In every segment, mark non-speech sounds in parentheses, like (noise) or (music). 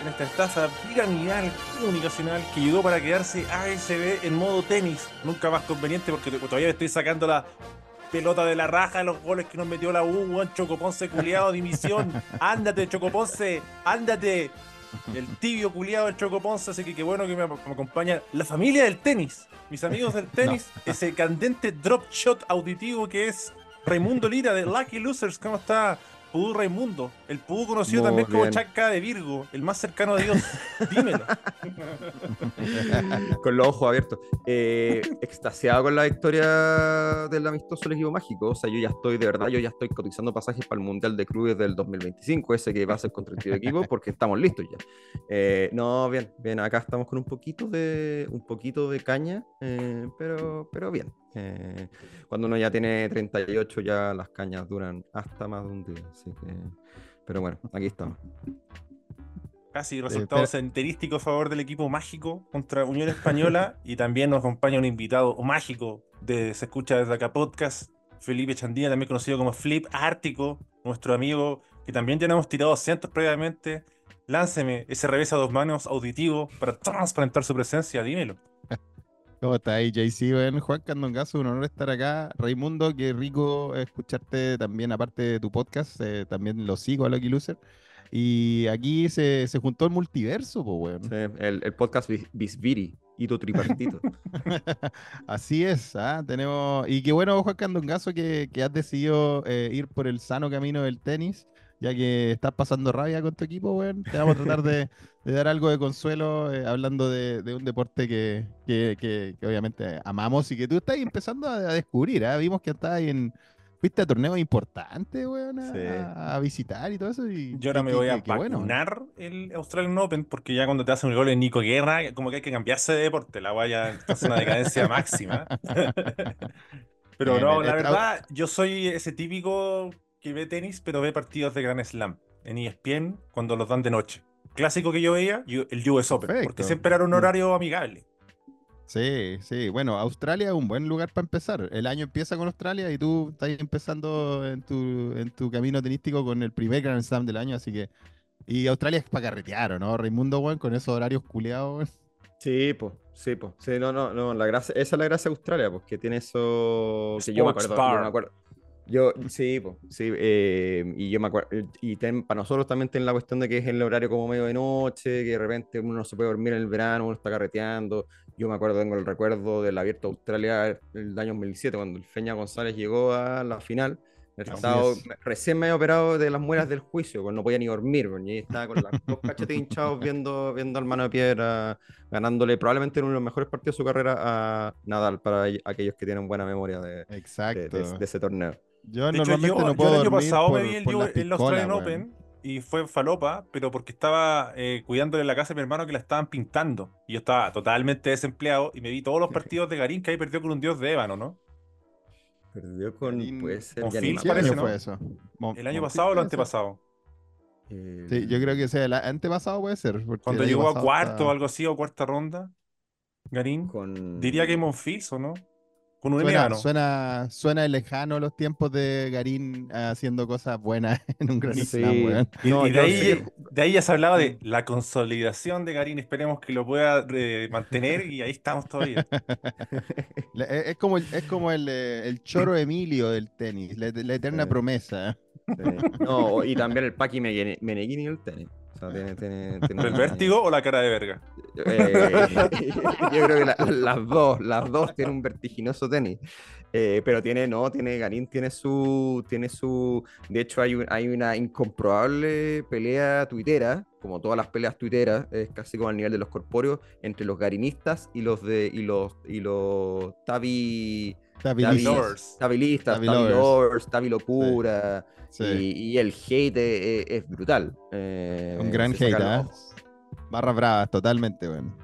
en esta estafa piramidal comunicacional que llegó para quedarse ASB en modo tenis. Nunca más conveniente porque todavía me estoy sacando la pelota de la raja los goles que nos metió la U, Juan Chocoponce culiado, dimisión. (laughs) Ándate, Chocoponce, ándate. El tibio culiado del Chocoponce, así que qué bueno que me, acompaña la familia del tenis. Mis amigos del (laughs) tenis, ese candente drop shot auditivo que es Raimundo Lira de Lucky Losers. ¿Cómo está? Pudú Raimundo, el Pudú conocido también como Chaca de Virgo, el más cercano a Dios. (laughs) Dímelo. con los ojos abiertos. Eh, extasiado con la victoria del amistoso del equipo mágico. O sea, yo ya estoy, de verdad, yo ya estoy cotizando pasajes para el Mundial de Clubes del 2025, ese que va a ser contra el equipo, porque estamos listos ya. Eh, no, bien, bien, acá estamos con un poquito de, un poquito de caña, eh, pero, pero bien. Eh, cuando uno ya tiene 38, ya las cañas duran hasta más de un día. pero bueno, aquí estamos. Casi resultado enterístico a favor del equipo mágico contra Unión Española. (laughs) y también nos acompaña un invitado mágico de Se Escucha desde acá podcast, Felipe Chandía, también conocido como Flip Ártico, nuestro amigo que también ya hemos tirado cientos previamente. Lánceme ese revés a dos manos auditivo para transparentar su presencia, dímelo. ¿Cómo estás ahí, JC? Bueno, Juan Candongazo, un honor estar acá. Raimundo, qué rico escucharte también, aparte de tu podcast, eh, también lo sigo a Lucky Loser. Y aquí se, se juntó el multiverso, pues, bueno. el, el, podcast Bisbiri y tu tripartito. (laughs) Así es, ¿ah? tenemos. Y qué bueno, Juan Candongazo, que, que has decidido eh, ir por el sano camino del tenis ya que estás pasando rabia con tu equipo, weón, te vamos a tratar de, (laughs) dar algo de consuelo eh, hablando de, un deporte que, que, obviamente amamos y que tú estás empezando a, descubrir. ¿eh? Vimos que estás en. Fuiste a torneos importantes, weón, a, visitar y todo eso. Y, Yo ahora me voy a vacunar el Australian Open porque ya cuando te hacen el gol en Nico Guerra, como que hay que cambiarse de deporte. La guaya está en una decadencia máxima. (laughs) (laughs) Pero no, la verdad, yo soy ese típico que ve tenis, pero ve partidos de Grand Slam en ESPN cuando los dan de noche. Clásico que yo veía, el US Open, porque siempre era un mm. horario amigable. Sí, sí. Bueno, Australia es un buen lugar para empezar. El año empieza con Australia y tú estás empezando en tu, en tu camino tenístico con el primer Grand Slam del año, así que. Y Australia es para carretear, ¿no? Raimundo, weón, con esos horarios culeados, Sí, pues, sí, pues. Sí, no, no, no. La gracia, esa es la gracia de Australia, pues, que tiene eso. Que yo me acuerdo, yo me acuerdo. Yo, sí, sí, eh, y yo me acuerdo, y para nosotros también tiene la cuestión de que es el horario como medio de noche, que de repente uno no se puede dormir en el verano, uno está carreteando. Yo me acuerdo, tengo el recuerdo del Abierto Australia el año 2007, cuando el Feña González llegó a la final. Estaba recién me había operado de las muelas del juicio, pues no podía ni dormir, pues, y estaba con los cachetes hinchados viendo, viendo al mano de piedra, ganándole probablemente en uno de los mejores partidos de su carrera a Nadal, para aquellos que tienen buena memoria de, de ese torneo. Yo normalmente no puedo el año pasado me vi el, Australian Open y fue falopa, pero porque estaba eh, cuidándole la casa a mi hermano que la estaban pintando. Y yo estaba totalmente desempleado y me vi todos los (laughs) partidos de Garín que ahí perdió con un dios de ébano, ¿no? Perdió con. puede ser. Con Phil parece, ¿no? Fue eso? ¿El año pasado o el antepasado? Sí, yo creo que sea el antepasado puede ser. Cuando llegó a cuarto o algo así, o cuarta ronda, Garín. Diría que Monfils, ¿o no? Con un suena, suena, suena, lejano los tiempos de Garín haciendo cosas buenas (laughs) en un gran sí. y, de, ahí, de, ahí, ya se hablaba de la consolidación de Garín. Esperemos que lo pueda eh, mantener y ahí estamos todavía. (laughs) es como, el, es como el, eh, el choro (laughs) Emilio del tenis, la, eterna promesa. No, y también el Paqui Meneghini del tenis. ¿El vértigo o la cara de verga? Eh, (laughs) yo creo que las dos, las dos tienen un vertiginoso tenis. Eh, pero tiene, no, tiene Garín, tiene su, tiene su, de hecho hay, hay una incomprobable pelea tuitera, como todas las peleas tuiteras, es casi como al nivel de los corpóreos, entre los garinistas y los de, y los, y los tabi, Tabilistas, Tabilistas, Tabilocura. Y, el hate es, brutal. Eh, Un gran hate, ¿eh? Barra brava, totalmente, bueno.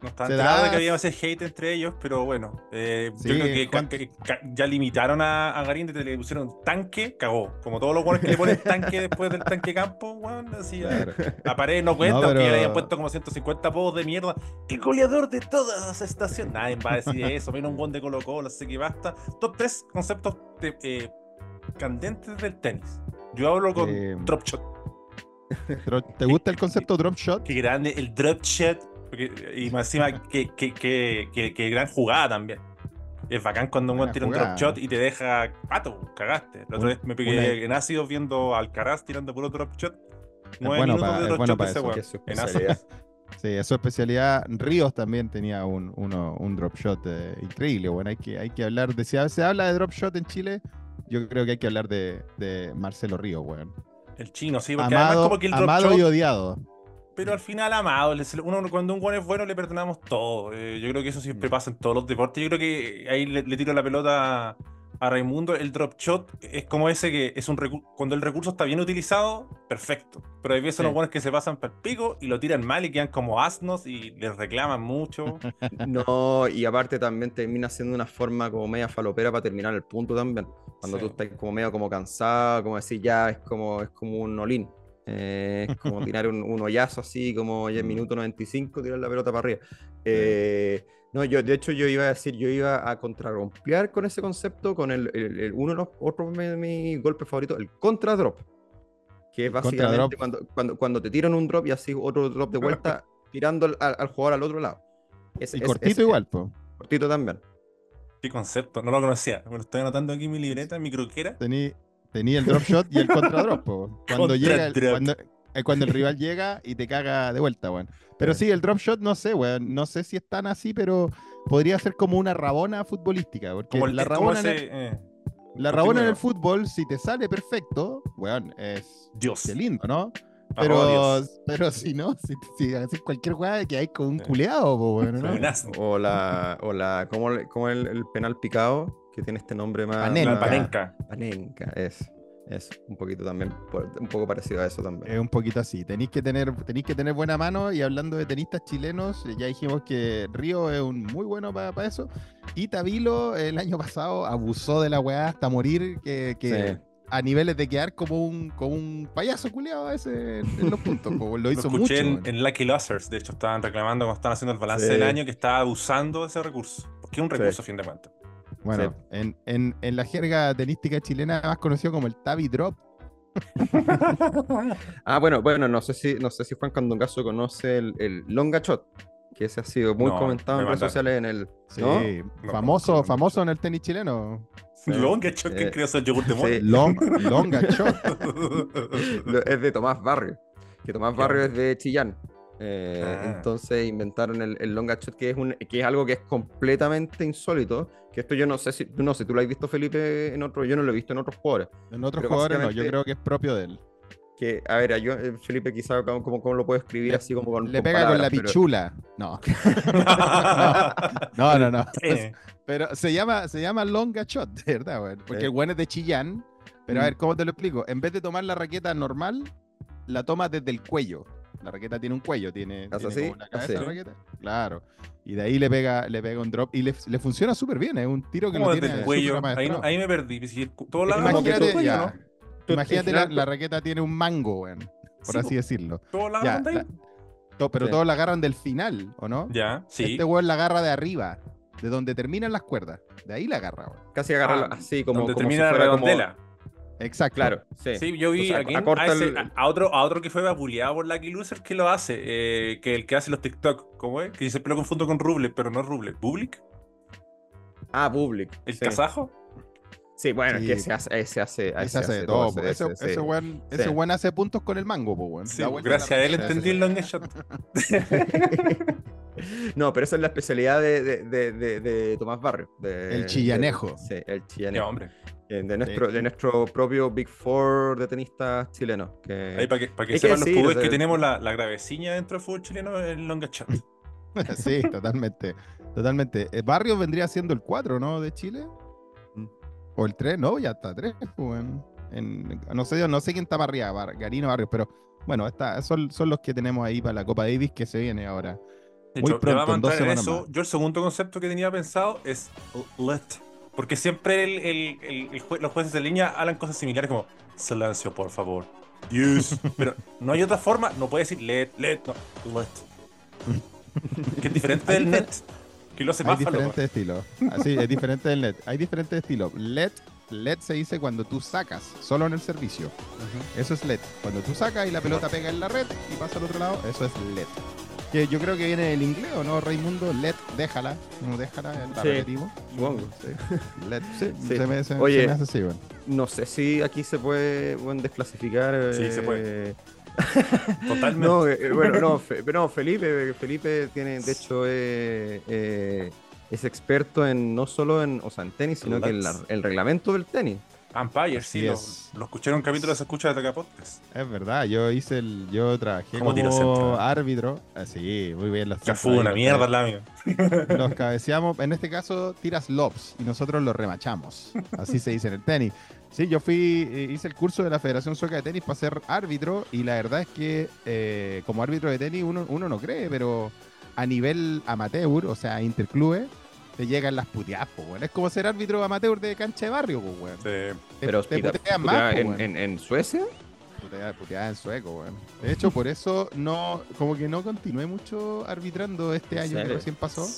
No estaba enterado de que había ese hate entre ellos, pero bueno. Eh, yo creo que, ya limitaron a, a Garín le pusieron tanque, cagó. Como todos los buenos que le ponen tanque (laughs) después del tanque campo, weón. así la pared no cuenta, porque ya le habían puesto como 150 podos de mierda. El goleador de todas las estaciones. Nadie va a decir eso, menos un buen de Colo Colo, así que basta. Top tres conceptos eh, candentes del tenis. Yo hablo con eh, drop shot. ¿Te gusta el concepto drop shot? Qué grande el drop shot y más encima, (laughs) que, que, que, que, gran jugada también. Es bacán cuando un tira un drop shot y te deja pato, cagaste. La otra vez me pegué en ácido viendo al Caraz tirando puro drop shot. Nueve bueno minutos de drop shot ese eso, en ácido. (laughs) Sí, es su especialidad. Ríos también tenía un, uno, un drop shot eh, increíble. Bueno, hay que, hay que hablar de. Si se habla de drop shot en Chile, yo creo que hay que hablar de, de Marcelo Ríos, weón. El chino, sí, porque amado, además como que el drop amado y odiado pero al final amado. Uno, cuando un buen es bueno le perdonamos todo. Eh, yo creo que eso siempre mm. pasa en todos los deportes. Yo creo que ahí le, tiro la pelota a Raimundo. El drop shot es como ese que es un cuando el recurso está bien utilizado, perfecto. Pero hay veces los buenos que se pasan para el pico y lo tiran mal y quedan como asnos y les reclaman mucho. (laughs) No, y aparte también termina siendo una forma como media falopera para terminar el punto también. Cuando tú estás como medio como cansado, como decir ya es como, es como un olín. Eh, es como (laughs) tirar un, un, hoyazo así, como ya en minuto 95, tirar la pelota para arriba. Eh, no, yo, de hecho, yo iba a decir, yo iba a contrarrompear con ese concepto, con el, uno de los otros de mis golpes favoritos, el contra-drop. Que es básicamente cuando, cuando, cuando, te tiran un drop y así otro drop de vuelta, tirando al, jugador al otro lado. y cortito igual, pues. Cortito también. ¿Qué concepto? No lo conocía. Me lo estoy anotando aquí en mi libreta, en mi croquera. Tení, Tenía el drop shot y el contra drop, (laughs) Cuando llega el, cuando, eh, cuando, el rival llega y te caga de vuelta, weón. Pero sí, el drop shot no sé, weón. No sé si es tan así, pero podría ser como una rabona futbolística. Porque la rabona, en el, eh, la rabona en el fútbol, si te sale perfecto, weón, es Dios. Qué lindo, ¿no? Pero, pero si no, si, si haces cualquier jugada que hay con un culeado, bueno, ¿no? O la, o la, como, como el, el penal picado, que tiene este nombre más. Panenka. Panenka, es. Es un poquito también, un poco parecido a eso también. Es un poquito así. Tenéis que tener, tenéis que tener buena mano. Y hablando de tenistas chilenos, ya dijimos que Río es un muy bueno para eso. Y Tabilo el año pasado abusó de la weá hasta morir, que, a niveles de quedar como un, como un payaso culiado a ese en los puntos. lo hizo lo escuché mucho. En, Lucky Losers, de hecho, estaban reclamando cuando estaban haciendo el balance del año que estaba abusando de ese recurso. Porque es un recurso, a fin de cuentas. Bueno, en, en, en, la jerga tenística chilena más conocido como el Tabi Drop. (laughs) ah, bueno, bueno, no sé si, no sé si Juan Candongazo conoce el, el Longa Shot, que ese ha sido muy comentado en redes sociales en el. Sí, famoso, famoso en el tenis chileno. Longa Shot, que eh, creó el yogur de sí. (laughs) longa Shot. (laughs) es de Tomás Barrio, que Tomás Barrio es de Chillán. Eh, ah. Entonces inventaron el, el long shot, que es, un, que es algo que es completamente insólito. Que esto yo no sé si, no sé, tú lo has visto, Felipe, en otro, yo no lo he visto en otros jugadores. En otros jugadores no, yo creo que es propio de él. Que, a ver, yo, eh, Felipe, quizá como, como lo puedo escribir así como con. Le pega con la pichula. (laughs) No. no. no, (laughs) no, pero se llama, se llama longa shot, de verdad, güey. Porque el bueno es de Chillán. Pero a mm. ver, ¿cómo te lo explico? En vez de tomar la raqueta normal, la toma desde el cuello. La raqueta tiene un cuello, tiene, tiene una cabeza la raqueta. Claro. Y de ahí le pega, le pega un drop y le, le funciona súper bien. Es un tiro que no tiene el cuello. Ahí, ahí, me perdí. Todo imagínate, cuello, imagínate la, raqueta tiene un mango, weón, por así decirlo. ¿Todos la agarran de ahí? pero todos la agarran del final, ¿o no? Ya, sí. Este weón la agarra de arriba, de donde terminan las cuerdas. De ahí la agarra, weón. Casi agarra ah, así como. Donde termina la redondela. Exacto. Claro, sí. yo vi a, a, otro, a otro que fue vapuleado por Lucky Loser que lo hace, eh, que el que hace los TikTok, ¿cómo es? Que siempre lo confundo con Ruble, pero no Ruble. ¿Public? Ah, Public. ¿El kazajo? Sí, bueno, es que se hace, ese hace, ese hace, todo. ese, ese, ese, buen, ese buen hace puntos con el mango, pues, gracias a él entendí el long shot. (laughs) no, pero esa es la especialidad de, de, de, de Tomás Barrio. el chillanejo. sí, el chillanejo. Qué hombre. Eh, de nuestro, de nuestro propio Big Four de tenistas chilenos. Que... Ahí para que, para que sepan los clubes que tenemos la, la gravecilla dentro del fútbol chileno el longa chat. (laughs) sí, totalmente. Totalmente. El eh, Barrio vendría siendo el 4, ¿no? De Chile. Mm. O el 3, no, ya está 3. Pues, en, no, sé, no sé quién está para arriba, Garino Barrio, pero bueno, está, son, son los que tenemos ahí para la Copa Davis que se viene ahora. De hecho, vamos a entrar en eso. Yo el segundo concepto que tenía pensado es let. Porque siempre el, el, los jueces de línea hablan cosas similares como silencio, por favor. Yes. (laughs) Pero no hay otra forma. No puede decir let, let, no. Let. (laughs) que es diferente del net. Que lo hace Hay diferentes estilos. Así, es diferente del net. Hay diferentes estilos. Let LED se dice cuando tú sacas, solo en el servicio. Eso es LED. Cuando tú sacas y la pelota pega en la red y pasa al otro lado, eso es LED. Que yo creo que viene del inglés, ¿o no, Raimundo? LED, déjala. No déjala, el sí. Supongo. Sí. LED, (laughs) sí. Se me, se, Oye, me hace así, bueno. No sé si aquí se puede desclasificar. Sí, se puede. Eh, (laughs) Totalmente. No, eh, bueno, no, (laughs) pero Felipe, Felipe tiene, de hecho, eh, eh es experto en no solo en, o sea, en tenis, sino que en el reglamento del tenis. Empire, sí, lo, lo, escuché en un capítulo de Se Escucha de Podcast. Es verdad, yo hice el, yo trabajé como, árbitro. Así, ah, muy bien. Los ya fue una mierda la mía. Los (laughs) (laughs) cabeceamos, en este caso tiras lobs y nosotros los remachamos. Así se dice en el tenis. Sí, yo fui, eh, hice el curso de la Federación Sueca de Tenis para ser árbitro y la verdad es que eh, como árbitro de tenis uno, uno no cree, pero a nivel amateur, o sea, interclube, te llegan las puteadas, pues, Es como ser árbitro amateur de cancha de barrio, pues, weón. Sí. Pero te putean más, en, en, en, Suecia? Puteadas en sueco, weón. De hecho, por eso no, como que no continué mucho arbitrando este año que recién pasó.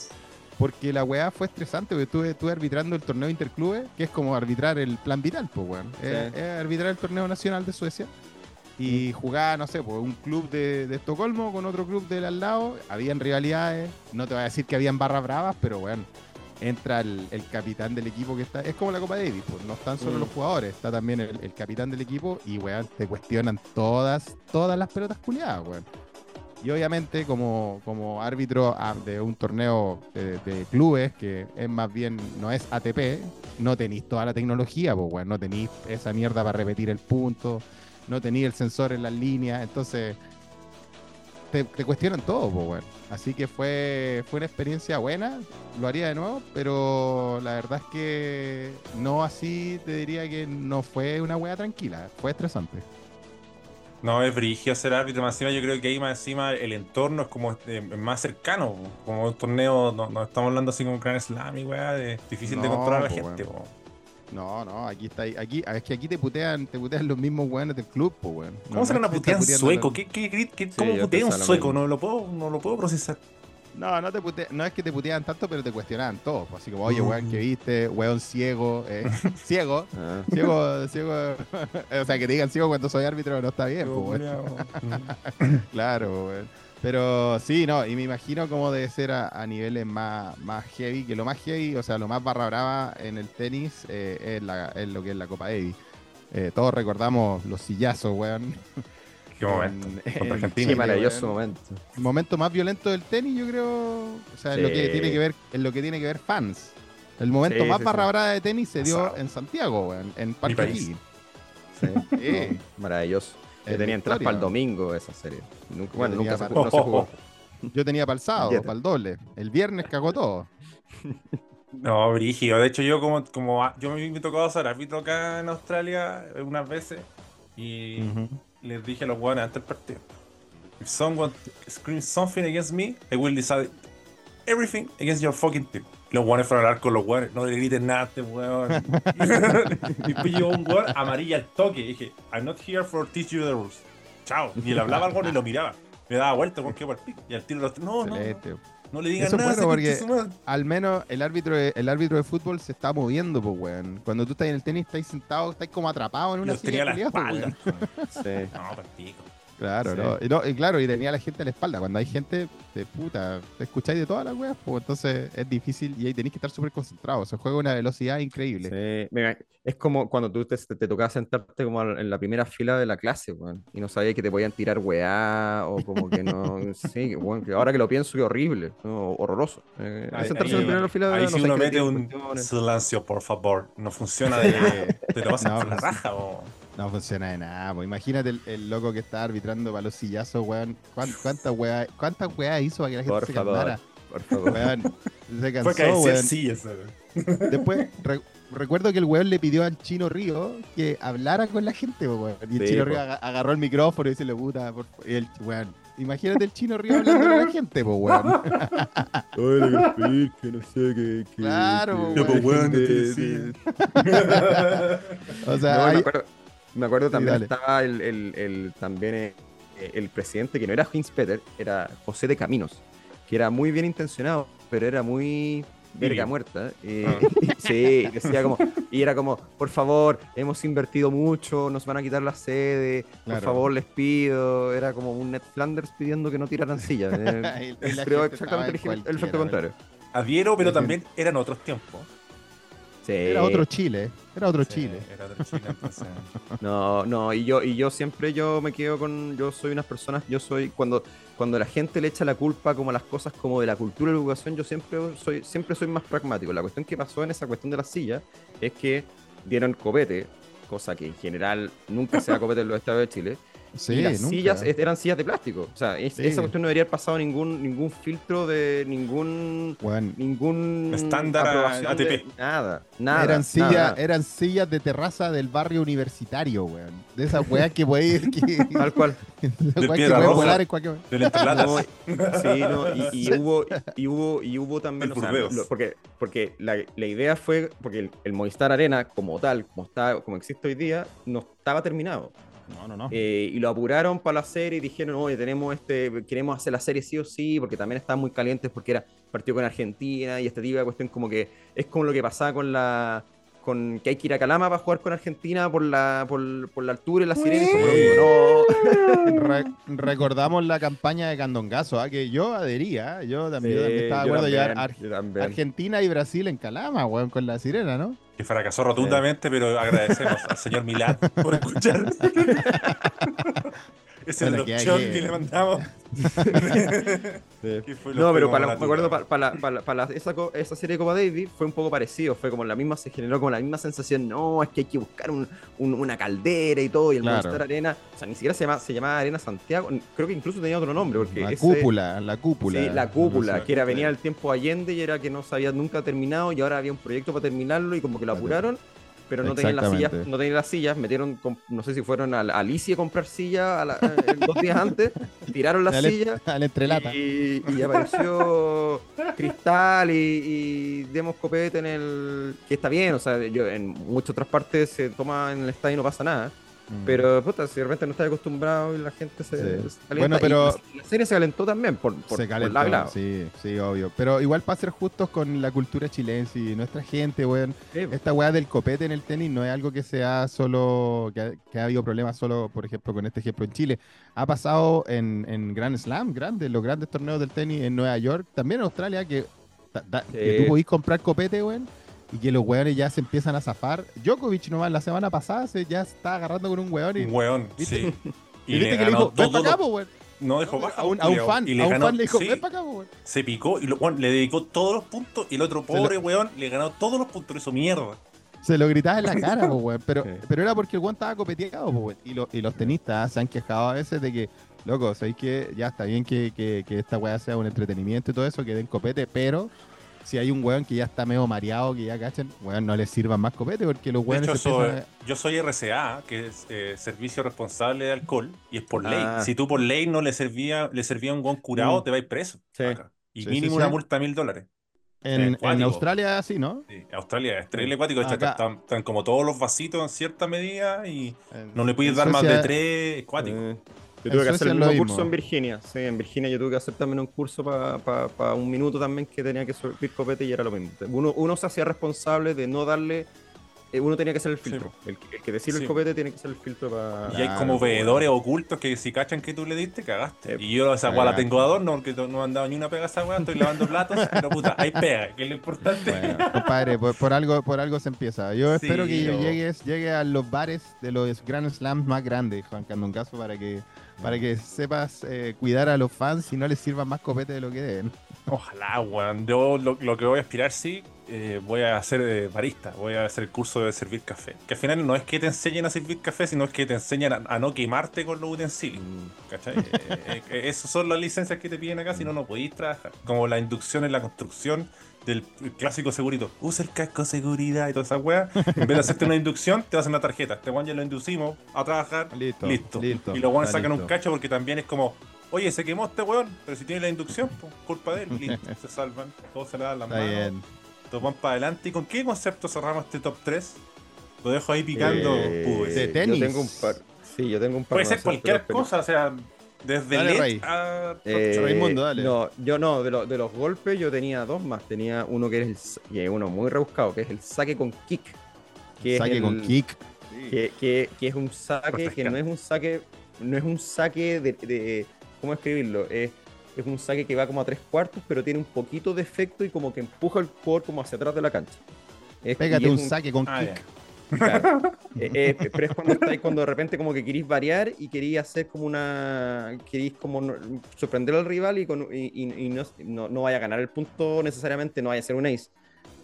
Porque la weá fue estresante, porque estuve, estuve arbitrando el torneo interclube, que es como arbitrar el plan vital, pues, weón. Es, arbitrar el torneo nacional de Suecia y jugaba, no sé, pues un club de, de, Estocolmo con otro club del al lado, habían rivalidades, no te voy a decir que habían barras bravas, pero bueno, entra el, capitán del equipo que está. Es como la Copa Davis, pues no están solo mm. los jugadores, está también el, capitán del equipo y, weón, te cuestionan todas, todas las pelotas culiadas, weón. Y obviamente, como, como árbitro ah, de un torneo de, clubes, que es más bien, no es ATP, no tenéis toda la tecnología, pues, weón, no tenéis esa mierda para repetir el punto, no tenéis el sensor en las líneas, entonces te, cuestionan todo, pues, weón. Así que fue, fue una experiencia buena, lo haría de nuevo, pero la verdad es que no así te diría que no fue una wea tranquila, fue estresante. No, es brigio ser árbitro, más encima yo creo que ahí más encima el entorno es como eh, más cercano, como un torneo, no, estamos hablando así como un Grand Slam y weá, es difícil de controlar a la gente. No, no, aquí está, aquí, es que aquí te putean, te putean los mismos weones del club, pues weón. ¿Cómo se una putean sueco? ¿Qué, qué, qué, cómo putea un sueco? No lo puedo, no lo puedo procesar. No, no, te no es que te puteaban tanto, pero te cuestionaban todo. Pues, así como, oye, weón, ¿qué viste? Weón ciego. Eh, (laughs) ciego. Ah. Ciego, ciego. (laughs) o sea, que te digan ciego cuando soy árbitro no está bien, pues, weón. (laughs) claro, weón. Pero sí, no, y me imagino cómo debe ser a, niveles más, más heavy, que lo más heavy, o sea, lo más barra brava en el tenis eh, es, la, es, lo que es la Copa Davis. Eh, todos recordamos los sillazos, weón. (laughs) Qué momento. Argentina. Qué maravilloso momento. El momento más violento del tenis, yo creo, o sea, en lo que tiene que ver, en lo que tiene que ver fans. El momento más barra brava de tenis se dio en Santiago, weón, en Parque Sí. maravilloso. Yo tenía entradas para el domingo esa serie. Nunca, bueno, nunca se, no se jugó. (laughs) Yo tenía para el sábado, para el doble. El viernes cagó todo. (laughs) No, brígido. De hecho, yo como, como yo me he tocado ser árbitro acá en Australia unas veces y les dije a los jugadores antes del partido. If someone screams something against me, I will decide everything against your fucking team. Los guanes fueron a hablar con los guanes, no le griten nada a este weón. (laughs) y pues llegó un weón amarilla al toque. Y dije, I'm not here for teach you the rules. Chao. Y le hablaba algo y lo miraba. Me daba vuelta con para el pico. Y al tiro los no, no, no. le digan Eso nada. Bueno porque al menos el árbitro, de, el árbitro de fútbol se está moviendo, pues, weón. Cuando tú estás en el tenis, estás sentado, estás como atrapado en una silla. la espalda. sí. No, Claro, ¿no? Y, no, y claro, y tenía la gente a la espalda. Cuando hay gente de puta, te escucháis de todas las weas, pues entonces es difícil y ahí tenéis que estar súper concentrados. Se juega a una velocidad increíble. Sí. Mira, es como cuando tú te, te, tocaba sentarte como en la primera fila de la clase, weón, y no sabías que te podían tirar weá o como que no. (laughs) sí, bueno, que ahora que lo pienso, que horrible, horroroso. Eh, sentarse en la primera fila de Ahí si uno mete un silencio, por favor, no funciona de. te lo vas a la raja o. No funciona de nada, pues imagínate el, loco que está arbitrando para los sillazos, weón. ¿Cuántas weas cuántas hizo para que la gente se favor, Por favor. Weón, se cansó, Fue weón. Sillas, Después, recuerdo que el weón le pidió al Chino Río que hablara con la gente, weón. Y el Chino Río agarró el micrófono y dice, puta, por... y el weón, Imagínate el chino río hablando a la gente, pues, weón. Hola, que no sé qué. Claro, Yo, pues, weón, (laughs) O sea, No, hay- me acuerdo, me acuerdo Sí, también dale. estaba el, el- el- también eh, el presidente que no era Heinz Peter, era José de Caminos, que era muy bien intencionado, pero era muy verga muerta. eh, Ah. (laughs) sí, decía como, y era como, por favor, hemos invertido mucho, nos van a quitar la sede, Claro. por favor, les pido. Era como un Ned Flanders pidiendo que no tiraran (laughs) sillas. eh, creo exactamente el, efecto contrario. Adhiero, pero también eran otros tiempos. Sí. Era otro Chile, era otro Sí, Chile. Era otro Chile, entonces. (laughs) No, no, y yo, y yo siempre yo me quedo con, yo soy unas personas, yo soy, cuando, cuando la gente le echa la culpa como a las cosas como de la cultura y la educación, yo siempre soy, siempre soy más pragmático. La cuestión que pasó en esa cuestión de las sillas es que dieron copete, cosa que en general nunca se da copete en los estados de Chile, Sí, y las nunca. sillas es- eran sillas de plástico. O sea, es- Sí. esa cuestión no debería haber pasado ningún, ningún filtro de ningún Weón, ningún Estándar ATP. de- nada, nada. eran, sillas, eran sillas de terraza del barrio universitario, weón. De esas weas que podéis que, (laughs) Tal cual. (laughs) esas weas que Roja. volar en cualquier Del. No, sí, no, y, y hubo, y, hubo, y hubo también, o sea, lo- porque, porque la, la idea fue, porque el, el Movistar Arena como tal, como está, como existe hoy día, no estaba terminado. No, no, no. Eh, y lo apuraron para la serie y dijeron, oye, tenemos este, queremos hacer la serie sí o sí, porque también estaban muy calientes porque era partido con Argentina y tipo de cuestión como que es como lo que pasaba con la con que hay que ir a Calama para jugar con Argentina por la, por, por la altura y la sirena mismo. No, (laughs) Re- recordamos la campaña de Candongazo, ¿ah? que yo adhería, yo también, yo también estaba de acuerdo ya también, Ar- yo también. Argentina y Brasil en Calama, weón, con la sirena, ¿no? Que fracasó rotundamente, pero agradecemos al señor Milán por escuchar. (laughs) Esa es la Bueno, que- le mandamos. (laughs) Sí. No, pero para, a la- me acuerdo para, para, para, esa, esa serie de Copa Davis fue un poco parecido, fue como la misma, se generó como la misma sensación, no, es que hay que buscar un- un- una caldera y todo, y el Claro. Arena, o sea, ni siquiera se llama, se llamaba Arena Santiago, creo que incluso tenía otro nombre, porque La ese- cúpula, la cúpula. Sí, la cúpula, No sé. que era venía el tiempo Allende y era que no se había nunca terminado y ahora había un proyecto para terminarlo y como que lo apuraron, pero no tenían las sillas, no tenían las sillas, metieron, no sé si fueron a, a Alicia a comprar sillas a la- eh, dos días antes, (laughs) tiraron las Dale- sillas Al entrelata. y, y apareció Cristal y, y demos copete en el. que está bien, o sea, yo, en muchas otras partes se toma en el estadio y no pasa nada. Mm. Pero, puta, si de repente no estás acostumbrado y la gente se, Sí. se calienta. Bueno, pero- la, la serie se calentó también por, por, se calentó, sí, sí, obvio. Pero igual para ser justos con la cultura chilense y nuestra gente, weón, Sí, esta weá del copete en el tenis no es algo que sea solo, que ha, que ha habido problemas solo, por ejemplo, con este ejemplo en Chile. Ha pasado en, en Grand Slam, grandes, los grandes torneos del tenis en Nueva York, también en Australia, que, da- da- que Sí. tú podís comprar copete, weón, y que los weones ya se empiezan a zafar. Djokovic nomás la semana pasada se ya está agarrando con un weón y, Un weón, ¿Viste? sí. (laughs) y Y, viste le que le ganó dijo, ven para acá, lo- po, weón. No dejó baja. A un, a un culiao. fan, Y le a un ganó- fan le dijo, sí, ven para acá, po, weón. Se picó y lo- le dedicó todos los puntos y el otro Se lo- pobre weón le ganó todos los puntos. Eso mierda. Se lo gritaba en la cara, po, weón. Pero, Sí. pero era porque el weón estaba copeteado, po, weón. Y, lo- y los tenistas se han quejado a veces de que, loco, ¿sabéis que ya está bien que, que- que esta weá sea un entretenimiento y todo eso, que den copete, pero si hay un weón que ya está medio mareado, que ya cachen, weón, no le sirvan más copete porque los De weones hecho, se soy- empiezan yo soy RCA, que es eh, Servicio Responsable de Alcohol, y es por ley. Ah. Si tú por ley no le servía, le servía un gon curado, Mm. te vais preso. Sí. acá. Y Sí, mínimo sí, una sí. multa de mil dólares. en. Australia sí, ¿no? Sí, Australia es terrible acuático. Están, están como todos los vasitos en cierta medida y En- no le puedes dar más de tres. Es acuático. Eh, yo En tuve que hacer el mismo mismo. curso en Virginia. Sí, en Virginia yo tuve que hacer también un curso para un minuto también que tenía que subir copete y era lo mismo. Uno, uno se hacía responsable de no darle. eh, uno tenía que ser el filtro. El, que- el que decide Sí. el copete tiene que ser el filtro para. Y hay como Claro, veedores ocultos que si cachan que tú le diste, cagaste. Sí. Y yo esa weá la tengo de adorno porque no me han dado ni una pega a esa weá, estoy lavando platos, (laughs) pero puta, hay pega, que es lo importante. Bueno, (laughs) compadre, por, por algo, por algo se empieza. Yo Sí, espero que no. llegues, llegue a los bares de los Grand Slams más grandes, Juan Candongazo, para que, para que sepas eh, cuidar a los fans y no les sirvan más copete de lo que deben. Ojalá, weón. Yo lo, lo que voy a aspirar, sí, eh, voy a ser eh, barista, voy a hacer el curso de servir café. Que al final no es que te enseñen a servir café, sino es que te enseñan a, a no quemarte con los utensilios. ¿Cachai? (laughs) Eh, eh, esas son las licencias que te piden acá, si no, no podéis trabajar. Como la inducción en la construcción del clásico segurito. Usa el casco de seguridad y toda esa weá. En vez de hacerte una inducción, te hacen una tarjeta. Este weón ya lo inducimos a trabajar. Listo, Listo. listo, y los weones sacan un cacho porque también es como oye, se quemó este weón, pero si tiene la inducción, pues, culpa de él, (laughs) listo, se salvan, todos se le dan las Está manos, bien. todos van para adelante. ¿Y con qué concepto cerramos este top 3? Lo dejo ahí picando. Eh, pues. de tenis. Yo tengo un par. Sí, yo tengo un par. Puede de ser cualquier pero- cosa, o sea, desde Dale, LED Ray. a... Eh, Raimundo, dale. No, yo no, de, lo- de los golpes yo tenía dos más. Tenía uno que es el, uno muy rebuscado, que es el saque con kick. Que Saque con kick. Que, que- que es un saque que no es un saque, no es un saque de, de- ¿cómo escribirlo? Es, es un saque que va como a tres cuartos, pero tiene un poquito de efecto y como que empuja el jugador como hacia atrás de la cancha. Es- Pégate un saque con Ah, kick. Claro. Eh, eh, pero es cuando estáis, cuando de repente como que queréis variar y queréis hacer como una. queréis como no- sorprender al rival y, con- y- y- y no, no, no vaya a ganar el punto necesariamente, no vaya a ser un ace.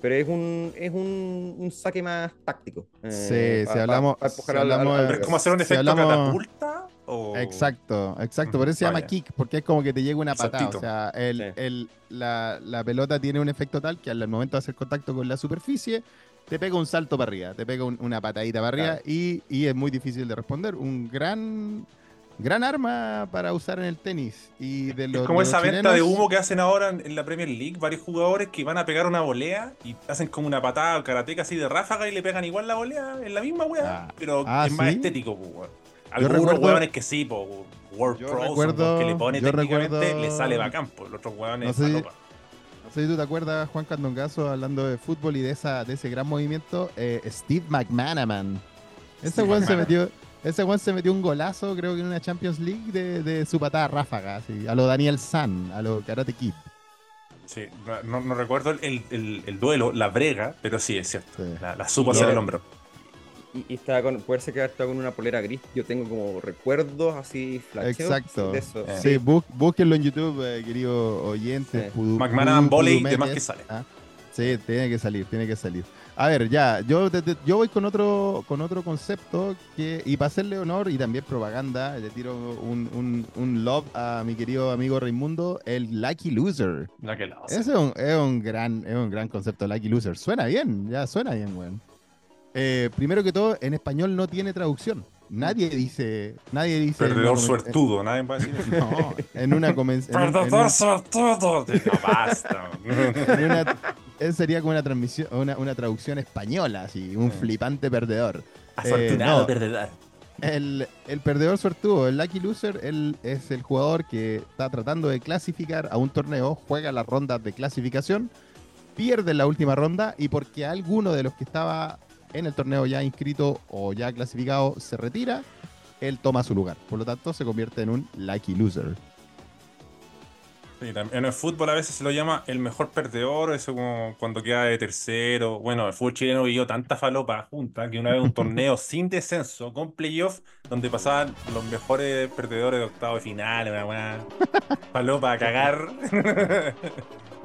Pero es un, es un, un saque más táctico. eh, Sí, si hablamos- es como hacer un Si efecto hablamos- catapulta o... Exacto, exacto. Por eso se llama vaya. kick, porque es como que te llega una patada. Exactito. O sea, el, Sí. el- la, la pelota tiene un efecto tal que al momento de hacer contacto con la superficie, te pega un salto para arriba, te pega un- una patadita para arriba Claro. y, y es muy difícil de responder. Un gran, gran arma para usar en el tenis. Y de Es los, como de los esa venta de humo que hacen ahora en, la Premier League, varios jugadores que van a pegar una volea y hacen como una patada karateca así de ráfaga y le pegan igual la volea en la misma weá, Ah. pero Ah, es más ¿sí? estético, pues, weón. Algunos recuerdo- hueones que sí, po, World Pro, que le pone técnicamente, recuerdo- le sale bacán, pues, los otros hueones No sé si- tú te acuerdas, Juan Candongazo, hablando de fútbol y de, esa, de ese gran movimiento, eh, Steve McManaman. Ese Juan se metió. Ese Juan se metió un golazo, creo que en una Champions League, de, de su patada ráfaga, así, a lo Daniel San, a lo Karate Kid. Sí, no, recuerdo el, el- el duelo, la brega, pero sí, es cierto. Sí. La, la supo lo- el hombro. Y, y estaba con, puede ser que haya estado con una polera gris. Yo tengo como recuerdos así flasheos Exacto. de eso. Eh. Sí, bú- búsquenlo en YouTube, eh, querido oyente. Sí. Pudu- McManaman Pudu- Volley, Pudumetes. de más que sale. Ah, Sí, tiene que salir, tiene que salir. A ver, ya, yo, te- te- yo voy con otro, con otro concepto que, y para hacerle honor y también propaganda, le tiro un, un, un love a mi querido amigo Raimundo, el Lucky Loser. La hace. Ese es un, es un gran, es un gran concepto, Lucky Loser. Suena bien, ya suena bien, weón. Eh, primero que todo, en español no tiene traducción. Nadie dice, nadie dice. Perdedor suertudo, nadie va a decir eso. No, en una convención. Perdedor suertudo. No, basta. En una- sería como una transmisión, una, una traducción española, así, un Sí. flipante perdedor. Afortunado no. perdedor. El, el perdedor suertudo, el lucky loser, él es el jugador que está tratando de clasificar a un torneo, juega las rondas de clasificación, pierde en la última ronda y porque alguno de los que estaba en el torneo ya inscrito o ya clasificado se retira, él toma su lugar. Por lo tanto, se convierte en un lucky loser. Sí, en el fútbol a veces se lo llama el mejor perdedor, eso como cuando queda de tercero. Bueno, el fútbol chileno vivió tanta falopa junta que una vez un torneo (laughs) sin descenso, con playoff, donde pasaban los mejores perdedores de octavo de final, una buena (laughs) falopa a cagar. (laughs)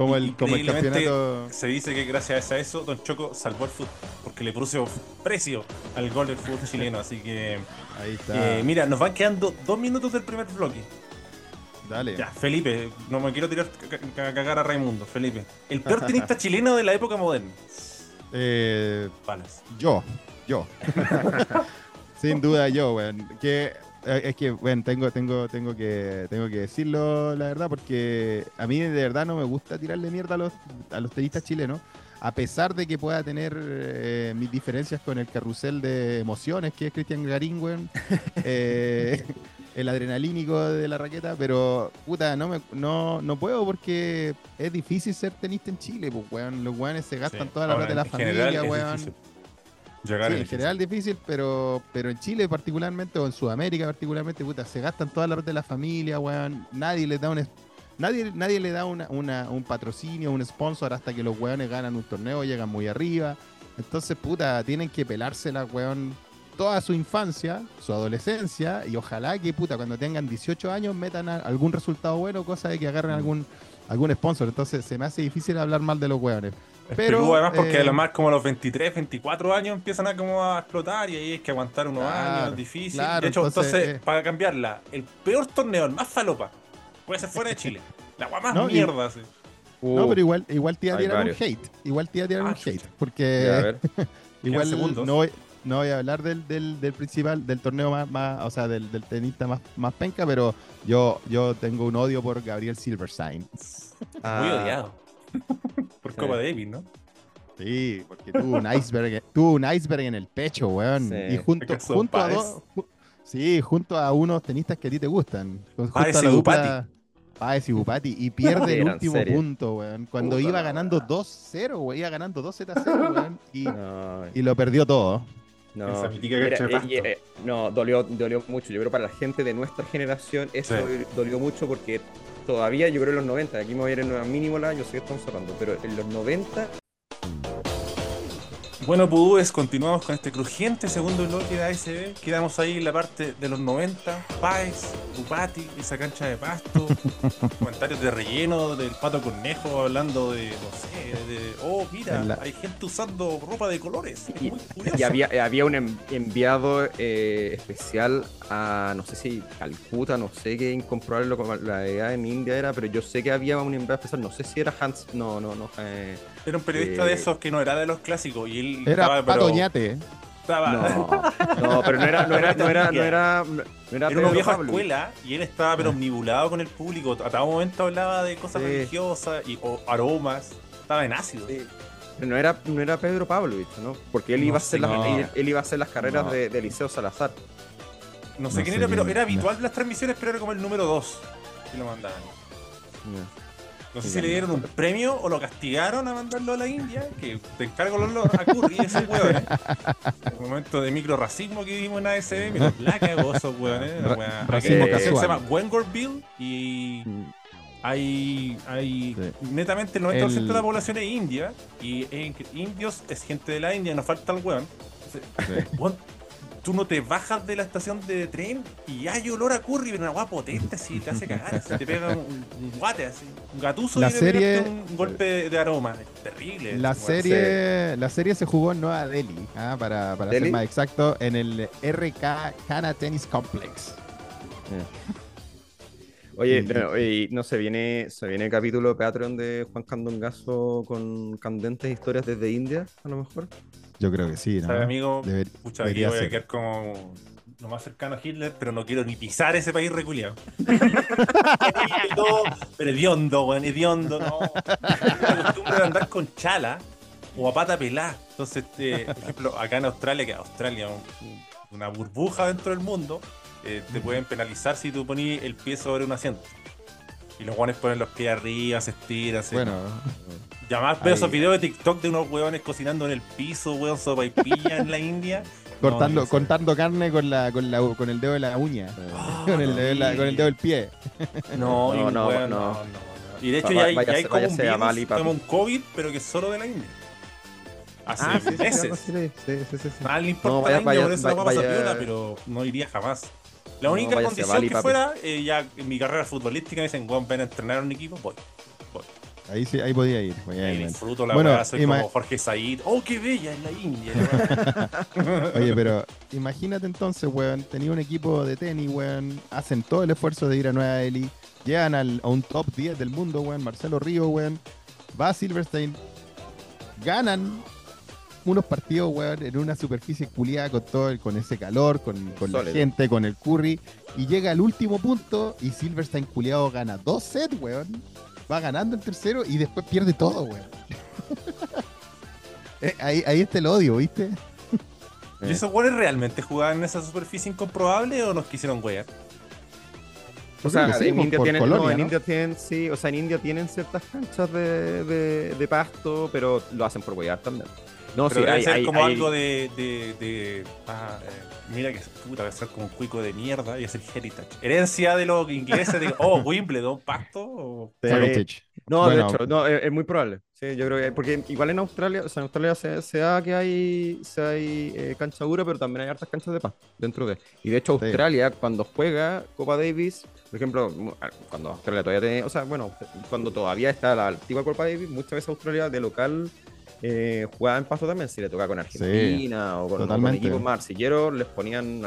Como el, como el campeonato. Se dice que gracias a eso Don Choco salvó el fútbol, porque le puso precio al gol del fútbol chileno. Así que, Ahí está. eh, mira, nos van quedando dos minutos del primer bloque. Dale. Ya, Felipe, no me quiero tirar a ca- a cagar a Raimundo. Felipe, el peor tenista chileno de la época moderna. Eh, Palas. Yo, yo. (laughs) Sin duda yo, weón. Que es que, bueno, tengo, tengo, tengo que, tengo que decirlo la verdad, porque a mí de verdad no me gusta tirarle mierda a los, a los tenistas chilenos, a pesar de que pueda tener eh, mis diferencias con el carrusel de emociones que es Cristian Garín, weón. (laughs) eh, el adrenalínico de la raqueta, pero puta, no, me, no, no puedo porque es difícil ser tenista en Chile, pues, weón. Los weones se gastan Sí. toda la plata de la familia, weón. difícil. Llegar Sí, es en general difícil, pero, pero en Chile particularmente, o en Sudamérica particularmente, puta, se gastan toda la red de la familia, weón. Nadie le da un nadie, nadie le da una, una- un patrocinio, un sponsor hasta que los weones ganan un torneo, llegan muy arriba. Entonces, puta, tienen que pelársela, weón, toda su infancia, su adolescencia, y ojalá que, puta, cuando tengan 18 años metan a- algún resultado bueno, cosa de que agarren Mm. algún, algún sponsor. Entonces, se me hace difícil hablar mal de los weones. Es pero, peludo, además porque eh, a lo más como a los 23, 24 años empiezan a como a explotar y ahí hay que aguantar unos Claro, años, difícil. claro, de hecho, entonces, entonces, eh. para cambiarla, el peor torneo, el más falopa, puede ser fuera de Chile. (laughs) La agua más No, y- mierda, sí. No, Uh, pero igual, igual te iba a tirar un hate. Igual te iba a tirar Ah, un hate. Porque ya, a ver. (laughs) igual segundos. no voy, no voy a hablar del, del, del principal, del torneo más, más o sea, del, del, tenista más, más penca, pero yo, yo tengo un odio por Gabriel Silverstein. Ah, Muy odiado. (laughs) por Copa Davis, ¿no? Sí, porque tuvo un iceberg, tuvo un iceberg en el pecho, weón. Y junto, junto a dos. Sí, junto a unos tenistas que a ti te gustan. A la dupla, Páez y Bupati. Y pierde el último punto, weón. Cuando iba ganando 2-0, weón. Iba ganando 2-0, weón. Y, (laughs) y lo perdió todo. No, eh, eh, no dolió, dolió mucho. Yo creo para la gente de nuestra generación eso dolió mucho porque todavía, yo creo en los 90, aquí me voy a ir en el mínimo la, yo sé que estamos hablando, pero en los 90 bueno, Pudúes, continuamos con este crujiente segundo bloque de ASB. Quedamos ahí en la parte de los 90. Páez, Bupati, esa cancha de pasto. (laughs) comentarios de relleno del pato conejo hablando de, no sé, de. Oh, mira, hay gente usando ropa de colores. y, y había, había, un enviado eh, especial a, no sé si Calcuta, no sé qué incomprobable la idea en India era, pero yo sé que había un enviado especial. No sé si era Hans. No, no, no. Eh, era un periodista de eh, esos que no era de los clásicos y él era estaba, Patoñate. Estaba... (laughs) No, pero no era, no era, no era, no era, no era, era una vieja escuela y él estaba pero omnibulado con el público. A cada momento hablaba de cosas religiosas y o aromas. Estaba en ácido. no era, no era Pedro Pavlovich, ¿no? Porque él, iba, a hacer las, él, iba a hacer las carreras de, de, Liceo Salazar. No sé quién era, pero era habitual las transmisiones, pero era como el número 2 que lo mandaban. No sé si le dieron un premio o lo castigaron a mandarlo a la India, que te encargo los a Curry ese weón. ¿eh? Un momento de micro racismo que vivimos en ASB, mira, la cagó esos weones. Racismo casual. Se llama Wengorville y hay, hay netamente el 90% de la población es india y indios es gente de la India, nos falta el weón. Sí tú no te bajas de la estación de tren y hay olor a curry, pero una guapa potente así, te hace cagar, así, te pega un, guate así, un gatuso la y serie, un golpe de aroma. Es terrible. La serie, la serie se jugó en Nueva Delhi, ¿ah? para, para ser más exacto, en el RK Khana Tennis Complex. Oye, no, no se viene, se viene el capítulo de Patreon de Juan Candongazo con candentes historias desde India, a lo mejor. Yo creo que sí, ¿no? ¿Sabes, amigo? Deber, Pucha, aquí voy a quedar como lo más cercano a Hitler, pero no quiero ni pisar ese país reculiado. (laughs) pero hediondo, weón, hediondo, no. La costumbre de andar con chala o a pata pelada. Entonces, este, por ejemplo, acá en Australia, que Australia una burbuja dentro del mundo, eh, te pueden penalizar si tú pones el pie sobre un asiento. Y los guanes ponen los pies arriba, se estiran. Se... Bueno. Ya más veo esos videos de TikTok de unos huevones cocinando en el piso, huevón, sopa y pilla en la India. (laughs) Cortando, cortando carne con la, con la con el dedo de la uña. Ah, con, el dedo la, con el dedo del pie. No, no, no, no, Y de hecho ya hay, ya hay como un virus, como un COVID, pero que es solo de la India. Hace ah, meses. Sí, sí, sí, sí, Mal importa la India, por eso la pasa piola, pero no iría jamás. La única condición que fuera, eh, ya en mi carrera futbolística me dicen, Juan, ven a entrenar a un equipo, voy. voy. Ahí sí, ahí podía ir. Ahí disfruto la bueno, soy como Jorge Said. ¡Oh, qué bella es la India! (laughs) Oye, pero imagínate entonces, weón, tenía un equipo de tenis, weón, hacen todo el esfuerzo de ir a Nueva Delhi, llegan al, a un top 10 del mundo, weón, Marcelo Río, weón, va a Silverstein, ganan unos partidos, weón, en una superficie culiada con todo el, con ese calor, con, con la gente, con el curry. Y llega al último punto y Silverstein culiado gana dos sets, weón. Va ganando el tercero y después pierde todo, weón. (laughs) Eh, ahí, ahí está el odio, ¿viste? ¿Y esos weones realmente jugaban en esa superficie incomprobable o nos quisieron wear? O sea, en, India tienen, en India tienen, sí, o sea, en India tienen ciertas canchas de, de, de pasto, pero lo hacen por wear también. No, Pero sí, debe hay, ser como algo de. de, de ah, eh, mira que puta, debe ser como un cuico de mierda y es el heritage. Herencia de los ingleses de. Oh, (laughs) Wimbledon, pacto. O... No, de hecho, no, es, muy probable. Sí, yo creo que. Porque igual en Australia, o sea, en Australia se, da que hay, se hay eh, cancha dura, pero también hay hartas canchas de paz dentro de. Y de hecho, Australia, cuando juega Copa Davis, por ejemplo, cuando Australia todavía tiene. O sea, bueno, cuando todavía está la antigua Copa Davis, muchas veces Australia de local eh, jugaba en paso también, si le toca con Argentina o, con, equipos más arcilleros, les ponían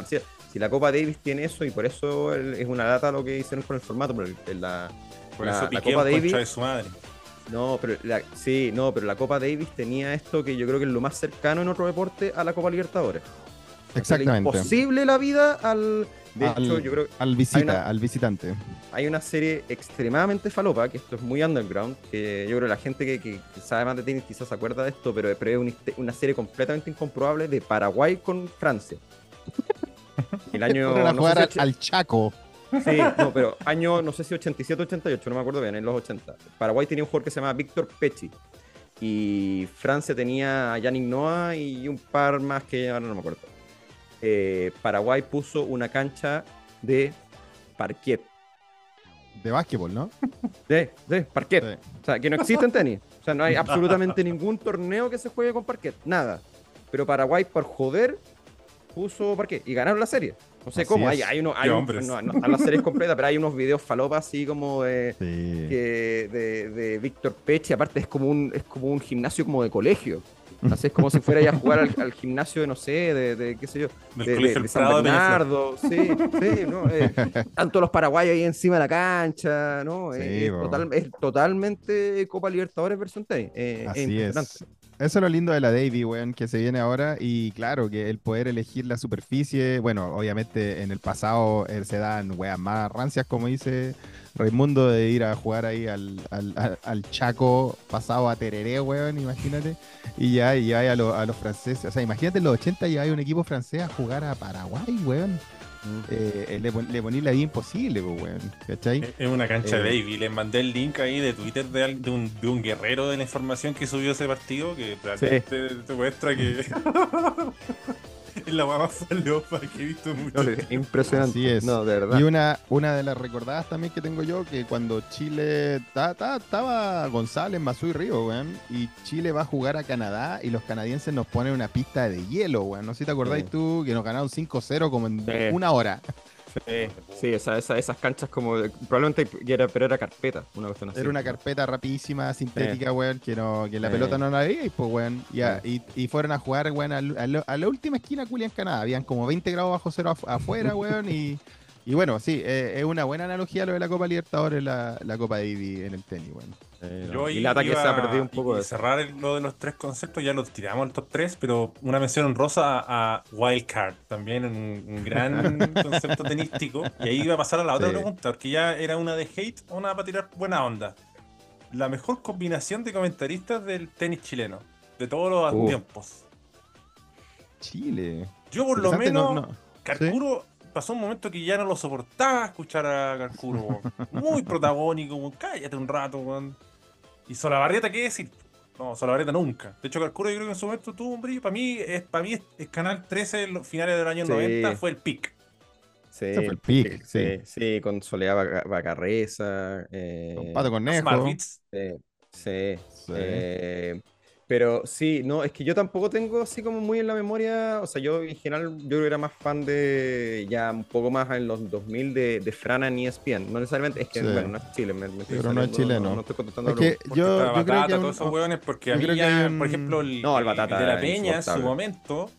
Si la Copa Davis tiene eso y por eso es una data lo que hicieron con el formato, pero la, la, Copa Davis. De su madre. No, pero la, sí, no, pero la Copa Davis tenía esto que yo creo que es lo más cercano en otro deporte a la Copa Libertadores. Exactamente. Imposible la vida al. De al, hecho, yo creo al visita, al visitante. Hay una serie extremadamente falopa, que esto es muy underground, que yo creo que la gente que, que sabe más de tenis quizás se acuerda de esto, pero, es una, serie completamente incomprobable de Paraguay con Francia. El año. (laughs) No jugar al Chaco. Sí, no, pero año, no sé si 87 88, no me acuerdo bien, en los 80. Paraguay tenía un jugador que se llama Víctor Pecci. Y Francia tenía a Yannick Noah y un par más que ahora no me acuerdo. Eh, Paraguay puso una cancha de parquet. De básquetbol, ¿no? De, de parquet. O sea, que no existe en tenis. O sea, no hay absolutamente ningún torneo que se juegue con parquet. Nada. Pero Paraguay, por joder, puso parquet y ganaron la serie. No sé cómo, hay, hay, uno, hay no, no, la serie es completa, pero hay unos videos falopas así como de, de, de Víctor Peche, aparte es como un es como un gimnasio como de colegio. Así es como si fuera a jugar al, gimnasio de, no sé, de, qué sé yo, de, San Bernardo. sí, sí, ¿no? Eh, tanto los paraguayos ahí encima de la cancha, ¿no? es, totalmente Copa Libertadores versión tenis. Eh, Así es. Eso es lo lindo de la Davy, weón, que se viene ahora. Y claro, que el poder elegir la superficie, bueno, obviamente en el pasado eh, se dan, weón, más rancias, como dice Raimundo, de ir a jugar ahí al, al, Chaco pasado a Tereré, weón, imagínate. Y ya, y ya hay a, a, los franceses. O sea, imagínate en los 80 ya hay un equipo francés a jugar a Paraguay, weón. Eh, eh, le, le poní la vida imposible, pues, weón. ¿Cachai? Es una cancha de eh, baby. Les mandé el link ahí de Twitter de, un, de, un, guerrero de la información que subió ese partido que realmente te muestra que. (laughs) es (laughs) la más falopa que he visto mucho. impresionante. es. No, de verdad. Y una, una de las recordadas también que tengo yo, que cuando Chile estaba González, Mazú y Río, weón, y Chile va a jugar a Canadá y los canadienses nos ponen una pista de hielo, weón. No sé si te acordáis tú que nos ganaron 5-0 como en una hora. Sí, esas canchas como. Probablemente era, pero era carpeta, una cuestión así. Era una carpeta rapidísima, sintética, weón, que, no, que la pelota no la veía, pues, weón. Y, y, fueron a jugar, weón, a, la última esquina Culia en Canadá. Habían como 20 grados bajo cero afuera, weón, y. (laughs) Y bueno, sí, eh, es una buena analogía lo de la Copa Libertadores, la, la Copa Davis en el tenis, bueno. Eh, Yo y la ataque se ha perdido un poco. de cerrar lo de los tres conceptos, ya los tiramos al top 3, pero una mención honrosa a Wildcard, también un, un gran (laughs) concepto tenístico. Y ahí iba a pasar a la otra pregunta, porque ya era una de hate, una para tirar buena onda. La mejor combinación de comentaristas del tenis chileno, de todos los tiempos. Chile. Yo por lo menos, Carcuro pasó un momento que ya no lo soportaba escuchar a Carcuro. Muy protagónico, cállate un rato, weón. Y Solabarrieta, ¿qué decir? No, Solabarrieta nunca. De hecho, Carcuro yo creo que en su momento tuvo un brillo. Para mí, es, para mí es, Canal 13, los finales del año 90, fue el pick. Sí, fue el pick, sí. Sí, con Soledad Bacarreza. Eh, con Pato Cornejo. Sí, sí. Eh, pero sí, no, es que yo tampoco tengo así como muy en la memoria, o sea, yo en general, yo era más fan de, ya un poco más en los 2000 de, de Frana en ESPN, no necesariamente, es que, bueno, no es Chile, me, Pero no es chileno. No, no, estoy contestando es que yo, yo batata, creo que todos esos hueones, porque había, por ejemplo, el, no, el, batata de la Peña en su momento,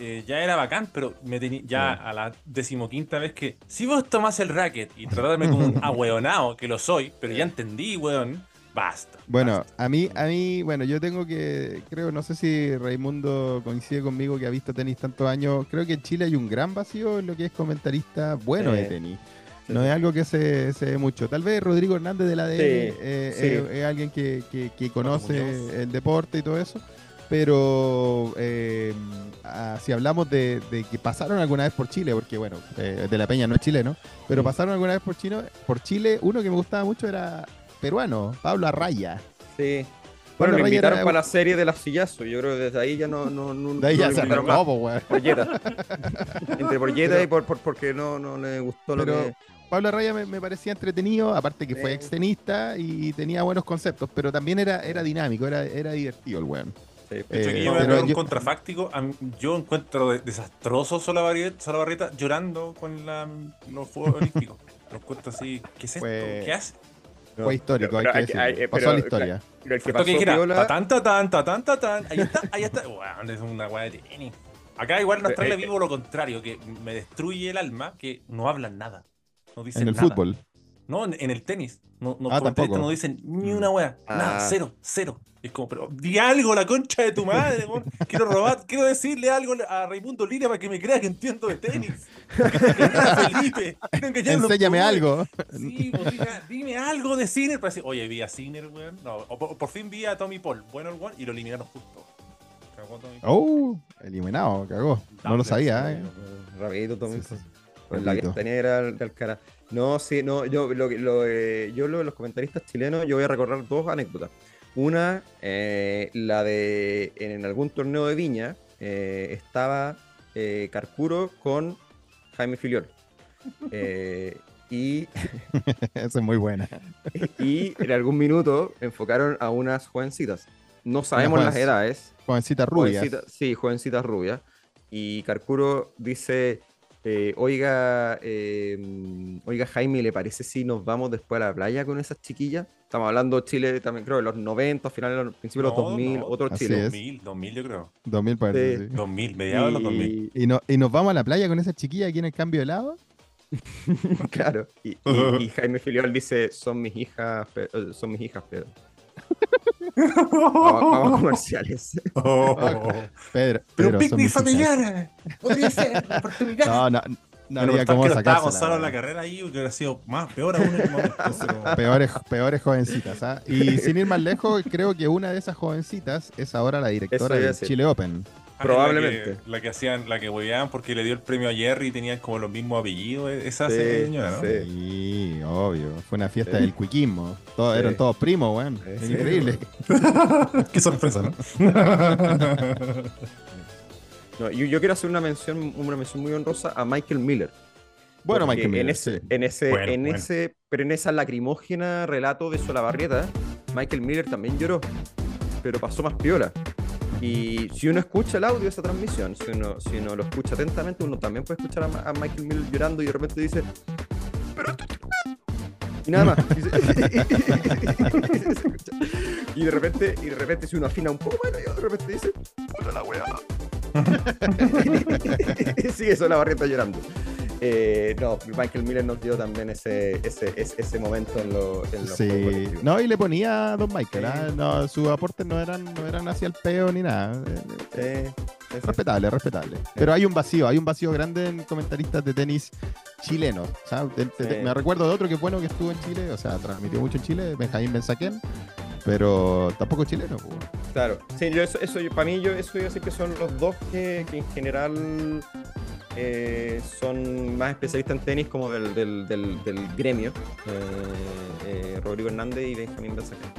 eh, ya era bacán, pero me ya a la decimoquinta vez que si vos tomás el racket y tratarme como un (laughs) ahueonado, que lo soy, pero ya entendí, weón, Basta. Bueno, a mí, a mí, bueno, yo tengo que, creo, no sé si Raimundo coincide conmigo que ha visto tenis tantos años. Creo que en Chile hay un gran vacío en lo que es comentarista bueno de tenis. No es algo que se, se ve mucho. Tal vez Rodrigo Hernández de la DN eh, es, alguien que, que, conoce el deporte y todo eso. Pero eh, ah, si hablamos de, que pasaron alguna vez por Chile, porque bueno, eh, de la Peña no es chileno, pero pasaron alguna vez por, Chino, por Chile, uno que me gustaba mucho era peruano, Pablo Arraya. Sí. Bueno, me invitaron para la serie de las sillazos. Yo creo que desde ahí ya no. no, no de ahí ya se arrancó, güey. Entre (laughs) por y por, porque no, no le gustó lo que. Pablo Arraya me, parecía entretenido, aparte que fue extenista y tenía buenos conceptos, pero también era, era dinámico, era, era divertido el weón. Sí, eh, yo pero un contrafáctico. Yo encuentro desastroso Solabarrieta llorando con la, los Juegos Olímpicos. Lo encuentro así. ¿Qué es esto? ¿Qué hace? Fue histórico, hay que decir. Pasó a la historia. Pero el que pasó que dijera, tan, tan, tan, tan, ahí está, ahí está. Bueno, es una weá de tenis. Acá igual nos trae vivo lo contrario, que me destruye el alma, que no hablan nada. No dicen en el fútbol. No, en, el tenis. No, no, ah, tampoco. no dicen ni una wea. Nada, ah. cero, cero. Es como, pero di algo, la concha de tu madre, Quiero robar, quiero decirle algo a Raimundo Lira para que me crea que entiendo de tenis. Felipe. (laughs) Enséñame algo. Sí, pues, dime, algo de Sinner para decir, oye, vi a Sinner, weón. No, por, fin vi a Tommy Paul, bueno el weón, y lo eliminaron justo. Oh, eliminado, cagó. No lo sabía, eh. Rapidito Tommy La que tenía era de Alcaraz. No, sí, no, yo lo, lo, eh, yo lo, los comentaristas chilenos, yo voy a recordar dos anécdotas. Una, eh, la de en algún torneo de Viña, eh, estaba Carcuro con Jaime Filiol. (laughs) y. (laughs) Esa es muy buena. (laughs) y en algún minuto enfocaron a unas jovencitas. No sabemos las edades. Jovencitas rubias. sí, jovencitas rubias. Y Carcuro dice: oiga, oiga, Jaime, ¿le parece si nos vamos después a la playa con esas chiquillas? Estamos hablando de Chile también, creo, de los 90, finales de los principios de los 2000, otro Chile. 2000, 2000 yo creo. 2000 parece, sí. 2000, mediados de los 2000. Y, no, y nos vamos a la playa con esa chiquilla aquí en el cambio de lado. (laughs) claro. Y, y, Jaime Filiol dice, son mis hijas, eh, son mis hijas, Pedro. Vamos, (laughs) comerciales. Oh. Pedro, Pero un picnic familiar. Podría (laughs) ser oportunidad. No, no. No había cómo Estaba Gonzalo en la carrera ahí, que hubiera sido más, peor aún en el momento. (laughs) peores, peores jovencitas. ¿ah? Y sin ir más lejos, creo que una de esas jovencitas es ahora la directora del Chile Open. Probablemente. La que, hacían, la que hueveaban porque le dio el premio a Jerry y tenían como los mismos apellidos. E-, esa señora, ¿no? Sí. obvio. Fue una fiesta del cuiquismo. Todos, Eran todos primos, weón. Increíble. (laughs) Qué sorpresa, ¿no? (laughs) yo, quiero hacer una mención, una mención muy honrosa a Michael Miller. Bueno, Michael Miller. En ese, en ese, en ese, pero en esa lacrimógena relato de Solabarrieta, Michael Miller también lloró, pero pasó más piola. Y si uno escucha el audio de esa transmisión, si uno, si uno lo escucha atentamente, uno también puede escuchar a, Michael Miller llorando y de repente dice, y nada más. (laughs) y de repente, y de repente si uno afina un poco, bueno, y de repente dice, puta la weá. (laughs) sí, eso la barrieta llorando. Eh, no, Michael Miller nos dio también ese, ese, ese, momento en, lo, en los Sí, no, y le ponía a Don Michael, ¿ah? no, sus aportes no eran, no eran hacia el peo ni nada. respetable, respetable. Pero hay un vacío, hay un vacío grande en comentaristas de tenis chilenos. me recuerdo de otro que bueno que estuvo en Chile, o sea, transmitió mucho en Chile, Benjamín Benzaquén pero tampoco chileno. Claro, sí, yo eso, para mí yo eso yo sé que son los dos que, en general eh, son más especialistas en tenis como del, del, gremio, eh, eh, Rodrigo Hernández y Benjamín Benzaquén.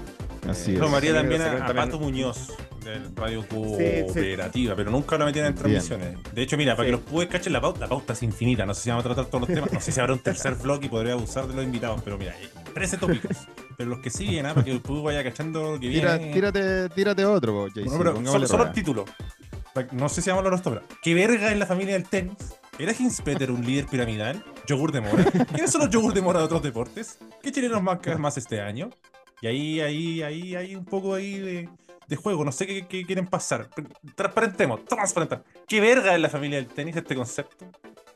Así es. María también a, Pato Muñoz del Radio Cooperativa, pero nunca lo metían en transmisiones. De hecho, mira, para que los pude cachen la pauta, la pauta es infinita. No sé si vamos a tratar todos los temas. No sé si habrá un tercer vlog y podría abusar de los invitados, pero mira, 13 tópicos. Pero los que siguen, ¿ah? para que el público vaya cachando que viene. tírate, tírate otro, solo, solo el título. No sé si vamos a hablar esto, pero ¿qué verga en la familia del tenis? ¿Era Hinspeter un líder piramidal? ¿Yogur de mora? ¿Quiénes son los yogur de mora de otros deportes? ¿Qué chilenos más, más este año? Y ahí, ahí, ahí hay un poco ahí de, de juego. No sé qué, quieren pasar. Transparentemos, transparentar. ¿Qué verga es la familia del tenis este concepto?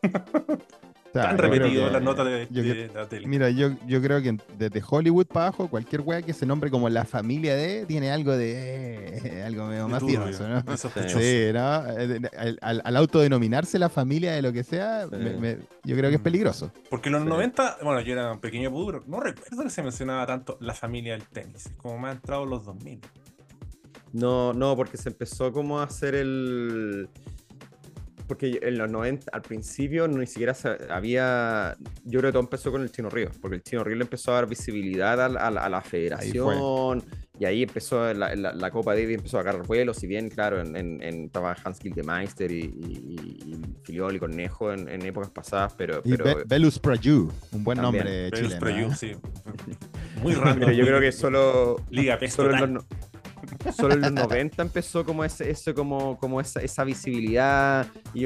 (laughs) Han repetido las notas de, la tele. Mira, yo, yo creo que desde Hollywood para abajo, cualquier wea que se nombre como la familia de tiene algo de. Eh, algo medio más mafioso, ¿no? Sí, ¿no? Eh, al, autodenominarse la familia de lo que sea, yo creo que es peligroso. Porque en los 90, bueno, yo era un pequeño pudro, no recuerdo que se mencionaba tanto la familia del tenis, como me ha entrado en los 2000. No, no, porque se empezó como a hacer el porque en los 90, al principio, ni siquiera había. Yo creo que todo empezó con el Chino Río, porque el Chino Río le empezó a dar visibilidad a, la federación. y ahí empezó la, Copa Davis, empezó a agarrar vuelos. Si bien, claro, en, en, estaba Hans Gildemeister y, y, y Filiol y Cornejo en, épocas pasadas, pero. pero Belus Praju, un buen nombre chileno. Praju, ¿eh? sí. (laughs) Muy raro. yo creo que solo. Liga solo solo en los (laughs) 90 empezó como ese, eso, como, como esa, esa visibilidad y,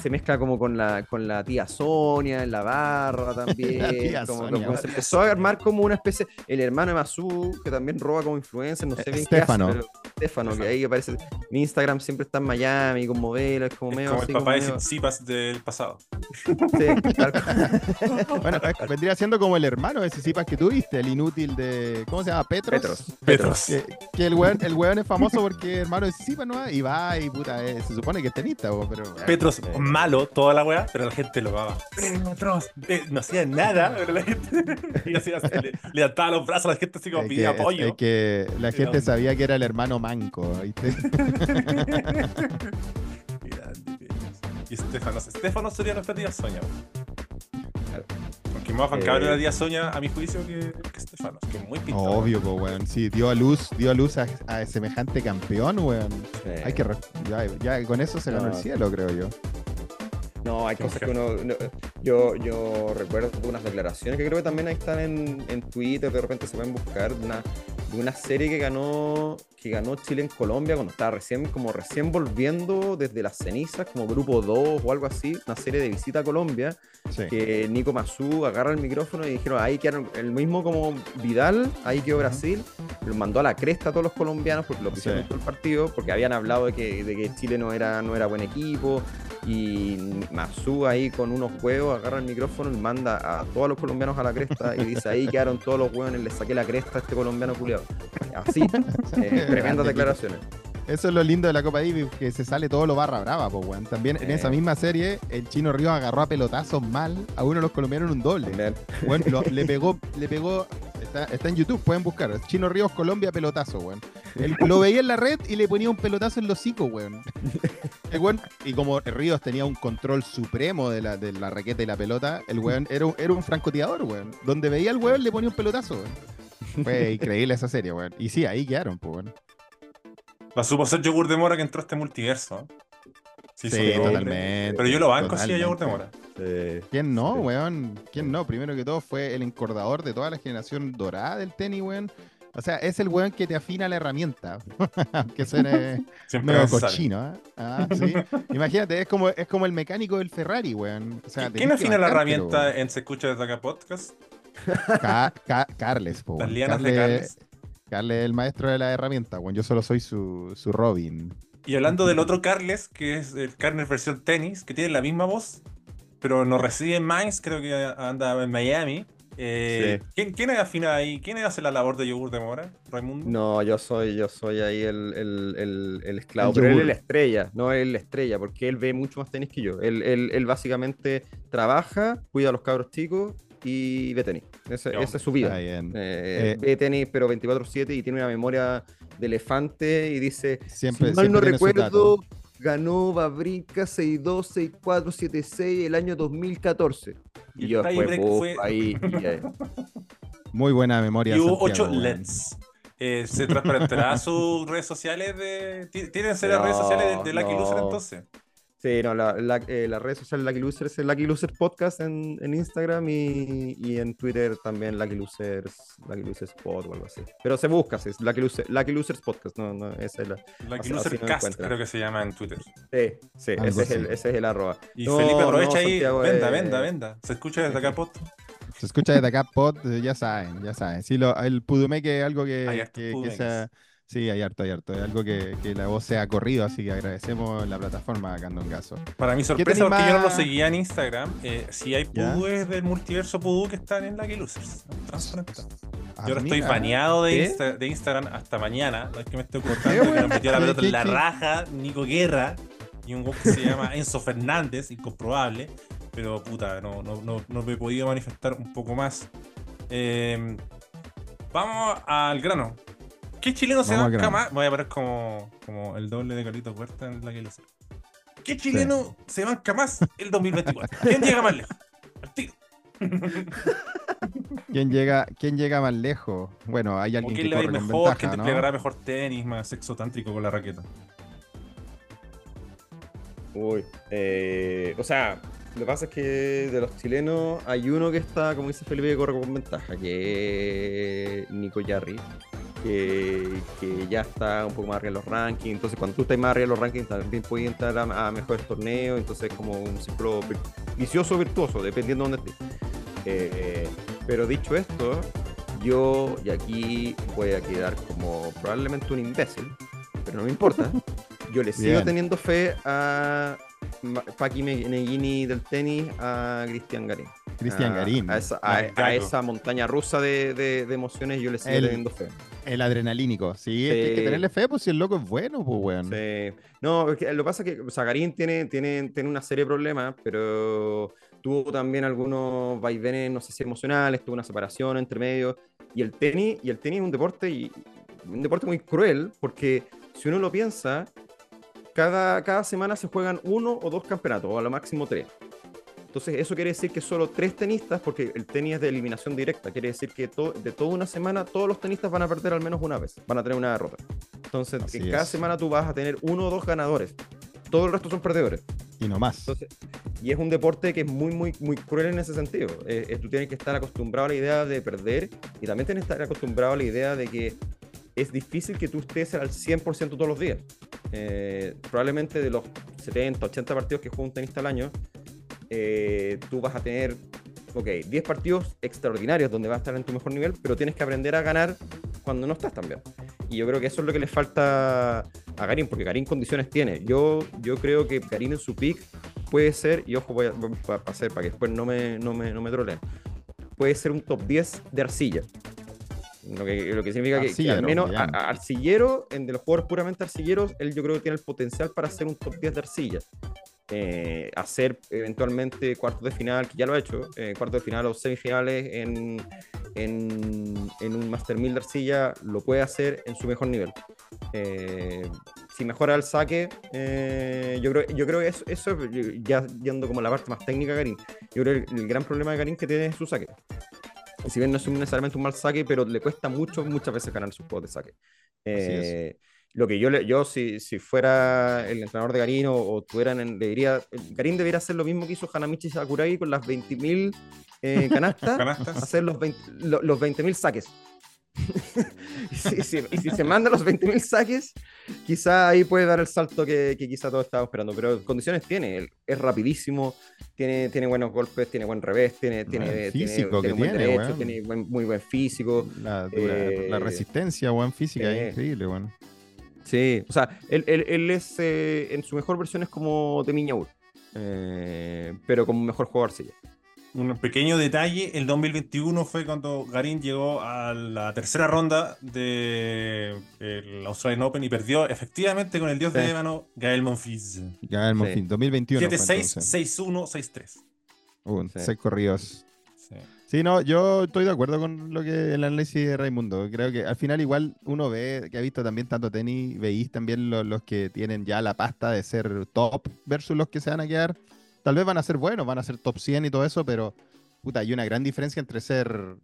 se mezcla como con la, con la tía Sonia en la barra también. (laughs) como, se empezó a armar como una especie, el hermano de Masu, que también roba como influencer, no sé bien Estefano. qué Estefano, que ahí aparece, mi Instagram siempre está en Miami con modelos, como medio como el papá de Cipas del pasado. Sí, (laughs) bueno, vendría siendo como el hermano de Cipas que tuviste, el inútil de, ¿cómo se llama? Petros. Petros. Que, el weón, el weón es famoso porque es hermano de Cipas, ¿no? Y va y puta, eh, se supone que es tenista, pero... Petros, malo toda la weá, pero la gente lo va. Petros, eh, no hacía nada, pero la gente (laughs) y le, le los brazos a la gente así como pidía apoyo. Es que la gente sabía que era el hermano manco, ¿viste? (laughs) y Estefano, Estefano sería nuestra tía Soña. Aunque más bancable eh... la tía Soña, a mi juicio, que, que Estefano. Que muy pintado. Obvio, pues, weón. Sí, dio a luz, dio a luz a, semejante campeón, weón. Hay que. Ya, ya, con eso se ganó el cielo, creo yo. No, hay cosas que uno. yo, yo recuerdo unas declaraciones que creo que también ahí están en, en Twitter, de repente se pueden buscar, una, de una serie que ganó, que ganó Chile en Colombia cuando estaba recién, como recién volviendo desde las cenizas, como grupo 2 o algo así, una serie de visita a Colombia, que Nico Mazú agarra el micrófono y dijeron, ahí quedaron, el mismo como Vidal, ahí quedó Brasil, lo mandó a la cresta a todos los colombianos porque lo pusieron todo el partido, porque habían hablado de que, de que Chile no era, no era buen equipo, y Mazú ahí con unos huevos agarra el micrófono y manda a todos los colombianos a la cresta y dice ahí quedaron todos los huevos y le saqué la cresta a este colombiano culiado. Así, (laughs) eh, tremendas declaraciones. Eso es lo lindo de la Copa Davis, que se sale todo lo barra brava, pues, weón. También en esa misma serie, el Chino Ríos agarró a pelotazos mal a uno de los colombianos en un doble. Bueno, le (laughs) pegó, le pegó, está, está, en YouTube, pueden buscar. Chino Ríos Colombia pelotazo, weón. lo veía en la red y le ponía un pelotazo en los hocico, (laughs) weón. y como Ríos tenía un control supremo de la, de la raqueta y la pelota, el weón era, un, era un francotirador, weón. Donde veía al weón le ponía un pelotazo, weón. Fue increíble esa serie, weón. Y sí, ahí quedaron, pues, weón. La supo ser Yogur de Mora que entró a este multiverso. Sí, totalmente. Pero yo lo banco así a Yogur de Mora. ¿Quién no, weón? ¿Quién no? Primero que todo fue el encordador de toda la generación dorada del tenis, weón. O sea, es el weón que te afina la herramienta. (laughs) que suene (laughs) medio cochino, ¿eh? ah, ¿sí? (laughs) Imagínate, es como, es como el mecánico del Ferrari, weón. ¿Quién afina la herramienta en Se Escucha desde acá podcast? Carles, po, Las lianas de Carles. Carles es el maestro de la herramienta, bueno, yo solo soy su, su Robin. Y hablando del otro Carles, que es el Carles versión tenis, que tiene la misma voz, pero no reside en Mainz, creo que anda en Miami. Eh, ¿quién, ¿Quién afina ahí? ¿Quién hace la labor de yogur de mora? ¿Raimundo? No, yo soy, yo soy ahí el, el, el, esclavo, pero él es la estrella, no es la estrella, porque él ve mucho más tenis que yo. Él, él, él básicamente trabaja, cuida a los cabros chicos y ve tenis. Esa, es su vida. Eh, eh, ve tenis, pero 24-7 y tiene una memoria de elefante y dice: siempre, si mal no recuerdo, ganó Babrica 6-2, 6-4, 7-6 el año 2014. Y, yo después, fue... ahí. (laughs) Muy buena memoria. Y hubo 8 LEDs. Eh, ¿Se transparentará sus redes sociales? de ¿Tienen (laughs) ser las redes sociales de, Lucky Loser entonces? Sí, no, la, la, eh, la red social Lucky Losers es Lucky Losers Podcast en, en Instagram y, y, en Twitter también Lucky Losers, Lucky Losers Pod o algo así. Pero se busca, es Lucky, Lucky Losers Podcast, no, no, esa es la. Lucky Losers Cast, creo que se llama en Twitter. Sí, sí, ese es, el, ese es el arroba. Y Felipe aprovecha ahí, venda, venda, venda. ¿Se escucha desde acá pod? Se escucha desde acá pod, ya saben, ya saben. Sí, lo, el Pudumeque es algo que, que, que sea Sí, hay harto, hay harto. Es algo que, que, la voz sea corrido, así que agradecemos la plataforma Candongazo. Para mi sorpresa, porque yo no lo seguía en Instagram, eh, sí hay pudúes del multiverso pudú que están en Lucky Losers. Ah, yo ahora estoy baneado de, de, Instagram hasta mañana. No es que me estoy cortando, que nos metió la pelota en la raja, Nico Guerra, y un que se llama Enzo Fernández, incomprobable. Pero puta, no, no, no, no me he podido manifestar un poco más. Eh, vamos al grano. ¿Qué chileno se banca más? Voy a poner como, como el doble de Carlitos Huerta en la que lo sé. ¿Qué chileno se banca más el 2024? ¿Quién llega más lejos? Al tiro. (laughs) ¿Quién llega, ¿Quién llega más lejos? Bueno, hay alguien que corre con mejor, ventaja, ¿Quién te plegará mejor tenis, más sexo tántrico con la raqueta? Uy, eh, o sea, lo que pasa es que de los chilenos hay uno que está, como dice Felipe, que corre con ventaja, que es Nico Yarri que, ya está un poco más arriba en los rankings. Entonces, cuando tú estás más arriba en los rankings, también puedes entrar a, mejores torneos. Entonces, es como un ciclo vicioso virtuoso, dependiendo de dónde estés. Eh, pero dicho esto, yo, y aquí voy a quedar como probablemente un imbécil, pero no me importa. (laughs) Yo le sigo teniendo fe a Paki Meghini del tenis, a Cristian Garín. Cristian Garín. A, esa, montaña rusa de, emociones yo le sigo teniendo fe. El adrenalínico, sí, hay que tenerle fe, pues si el loco es bueno, pues weón. Sí. No, lo que pasa es que o sea, Garín tiene, tiene, tiene una serie de problemas, pero tuvo también algunos vaivenes, no sé si emocionales, tuvo una separación entre medio. Y el tenis, y el tenis es un deporte, y, un deporte muy cruel, porque si uno lo piensa, cada, cada semana se juegan uno o dos campeonatos, o a lo máximo tres. Entonces, eso quiere decir que solo tres tenistas, porque el tenis es de eliminación directa, quiere decir que de toda una semana todos los tenistas van a perder al menos una vez, van a tener una derrota. Entonces, en cada semana tú vas a tener uno o dos ganadores, todo el resto son perdedores. Y no más. y es un deporte que es muy, muy, muy cruel en ese sentido. Eh, tú tienes que estar acostumbrado a la idea de perder y también tienes que estar acostumbrado a la idea de que es difícil que tú estés al 100% todos los días. Eh, probablemente de los 70, 80 partidos que juega un tenista al año, eh, tú vas a tener, ok, 10 partidos extraordinarios donde vas a estar en tu mejor nivel, pero tienes que aprender a ganar cuando no estás tan bien. Y yo creo que eso es lo que le falta a Garín, porque Garín condiciones tiene. Yo, yo creo que Garín en su pick puede ser, y ojo, voy a, hacer para que después no me, no me, no me troleen, puede ser un top 10 de arcilla. Lo que, lo que significa que, al menos arcillero, en de los jugadores puramente arcilleros, él yo creo que tiene el potencial para ser un top 10 de arcilla. Eh, hacer eventualmente cuartos de final, que ya lo ha hecho, eh, cuartos de final o semifinales en, en, en, un Master 1000 de arcilla, lo puede hacer en su mejor nivel. Eh, si mejora el saque, yo, creo, yo creo que eso, eso ya yendo como la parte más técnica Karim, yo creo que el, gran problema de Karim que tiene es su saque. si bien no es necesariamente un mal saque, pero le cuesta mucho, muchas veces ganar sus juegos de saque. Lo que yo, yo si, si fuera el entrenador de Garín o, tuvieran, le diría, Garín debería hacer lo mismo que hizo Hanamichi Sakurai con las 20.000 eh, (laughs) canastas, hacer los 20.000 los 20 saques. (laughs) y, si, se manda los 20.000 saques, quizá ahí puede dar el salto que, que quizá todos estábamos esperando. Pero condiciones tiene, es rapidísimo, tiene, tiene buenos golpes, tiene buen revés, tiene, tiene, físico tiene, que buen derecho, tiene muy buen físico. La, eh, la resistencia, buen física, es increíble, bueno. Sí, o sea, él, él, es, eh, en su mejor versión es como de Miñaur, eh, pero como mejor jugador sí. Un pequeño detalle, el 2021 fue cuando Garín llegó a la tercera ronda del Australian Open y perdió efectivamente con el dios de ébano, Gael Monfils. Gael Monfils, 2021. 7-6, 6-1, 6-3. seis corridos. Sí. No, yo estoy de acuerdo con lo que el análisis de Raimundo. Creo que al final igual uno ve, que ha visto también tanto tenis, veis también los, que tienen ya la pasta de ser top versus los que se van a quedar. Tal vez van a ser buenos, van a ser top 100 y todo eso, pero puta, hay una gran diferencia entre ser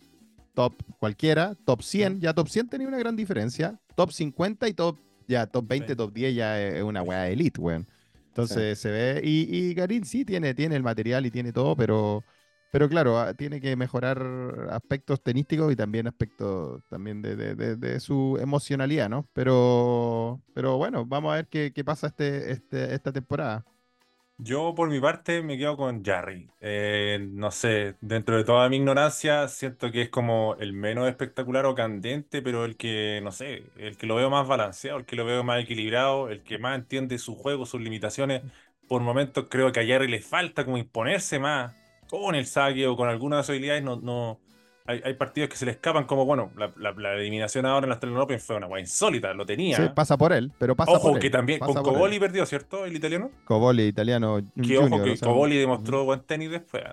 top cualquiera, top 100, ya top 100 tenía una gran diferencia, top 50 y top, ya top 20, top 10 ya es una weá elite, weón. Entonces se ve, y, y Garín sí tiene, tiene el material y tiene todo, pero pero claro, ah, tiene que mejorar aspectos tenísticos y también aspectos también de, su emocionalidad, ¿no? Pero, pero bueno, vamos a ver qué, pasa este, este, esta temporada. Yo por mi parte me quedo con Jarry. Eh, no sé, dentro de toda mi ignorancia, siento que es como el menos espectacular o candente, pero el que, no sé, el que lo veo más balanceado, el que lo veo más equilibrado, el que más entiende su juego, sus limitaciones. Por momentos creo que a Jarry le falta como imponerse más con el saque o con alguna de las habilidades, no, no, hay, hay, partidos que se le escapan, como bueno, la, la, eliminación ahora en la Australian Open fue una guay insólita, lo tenía. Sí, pasa por él, pero pasa ojo por que también con Coboli perdió, ¿cierto? El italiano. Coboli, italiano. Que ojo que Coboli demostró buen tenis después.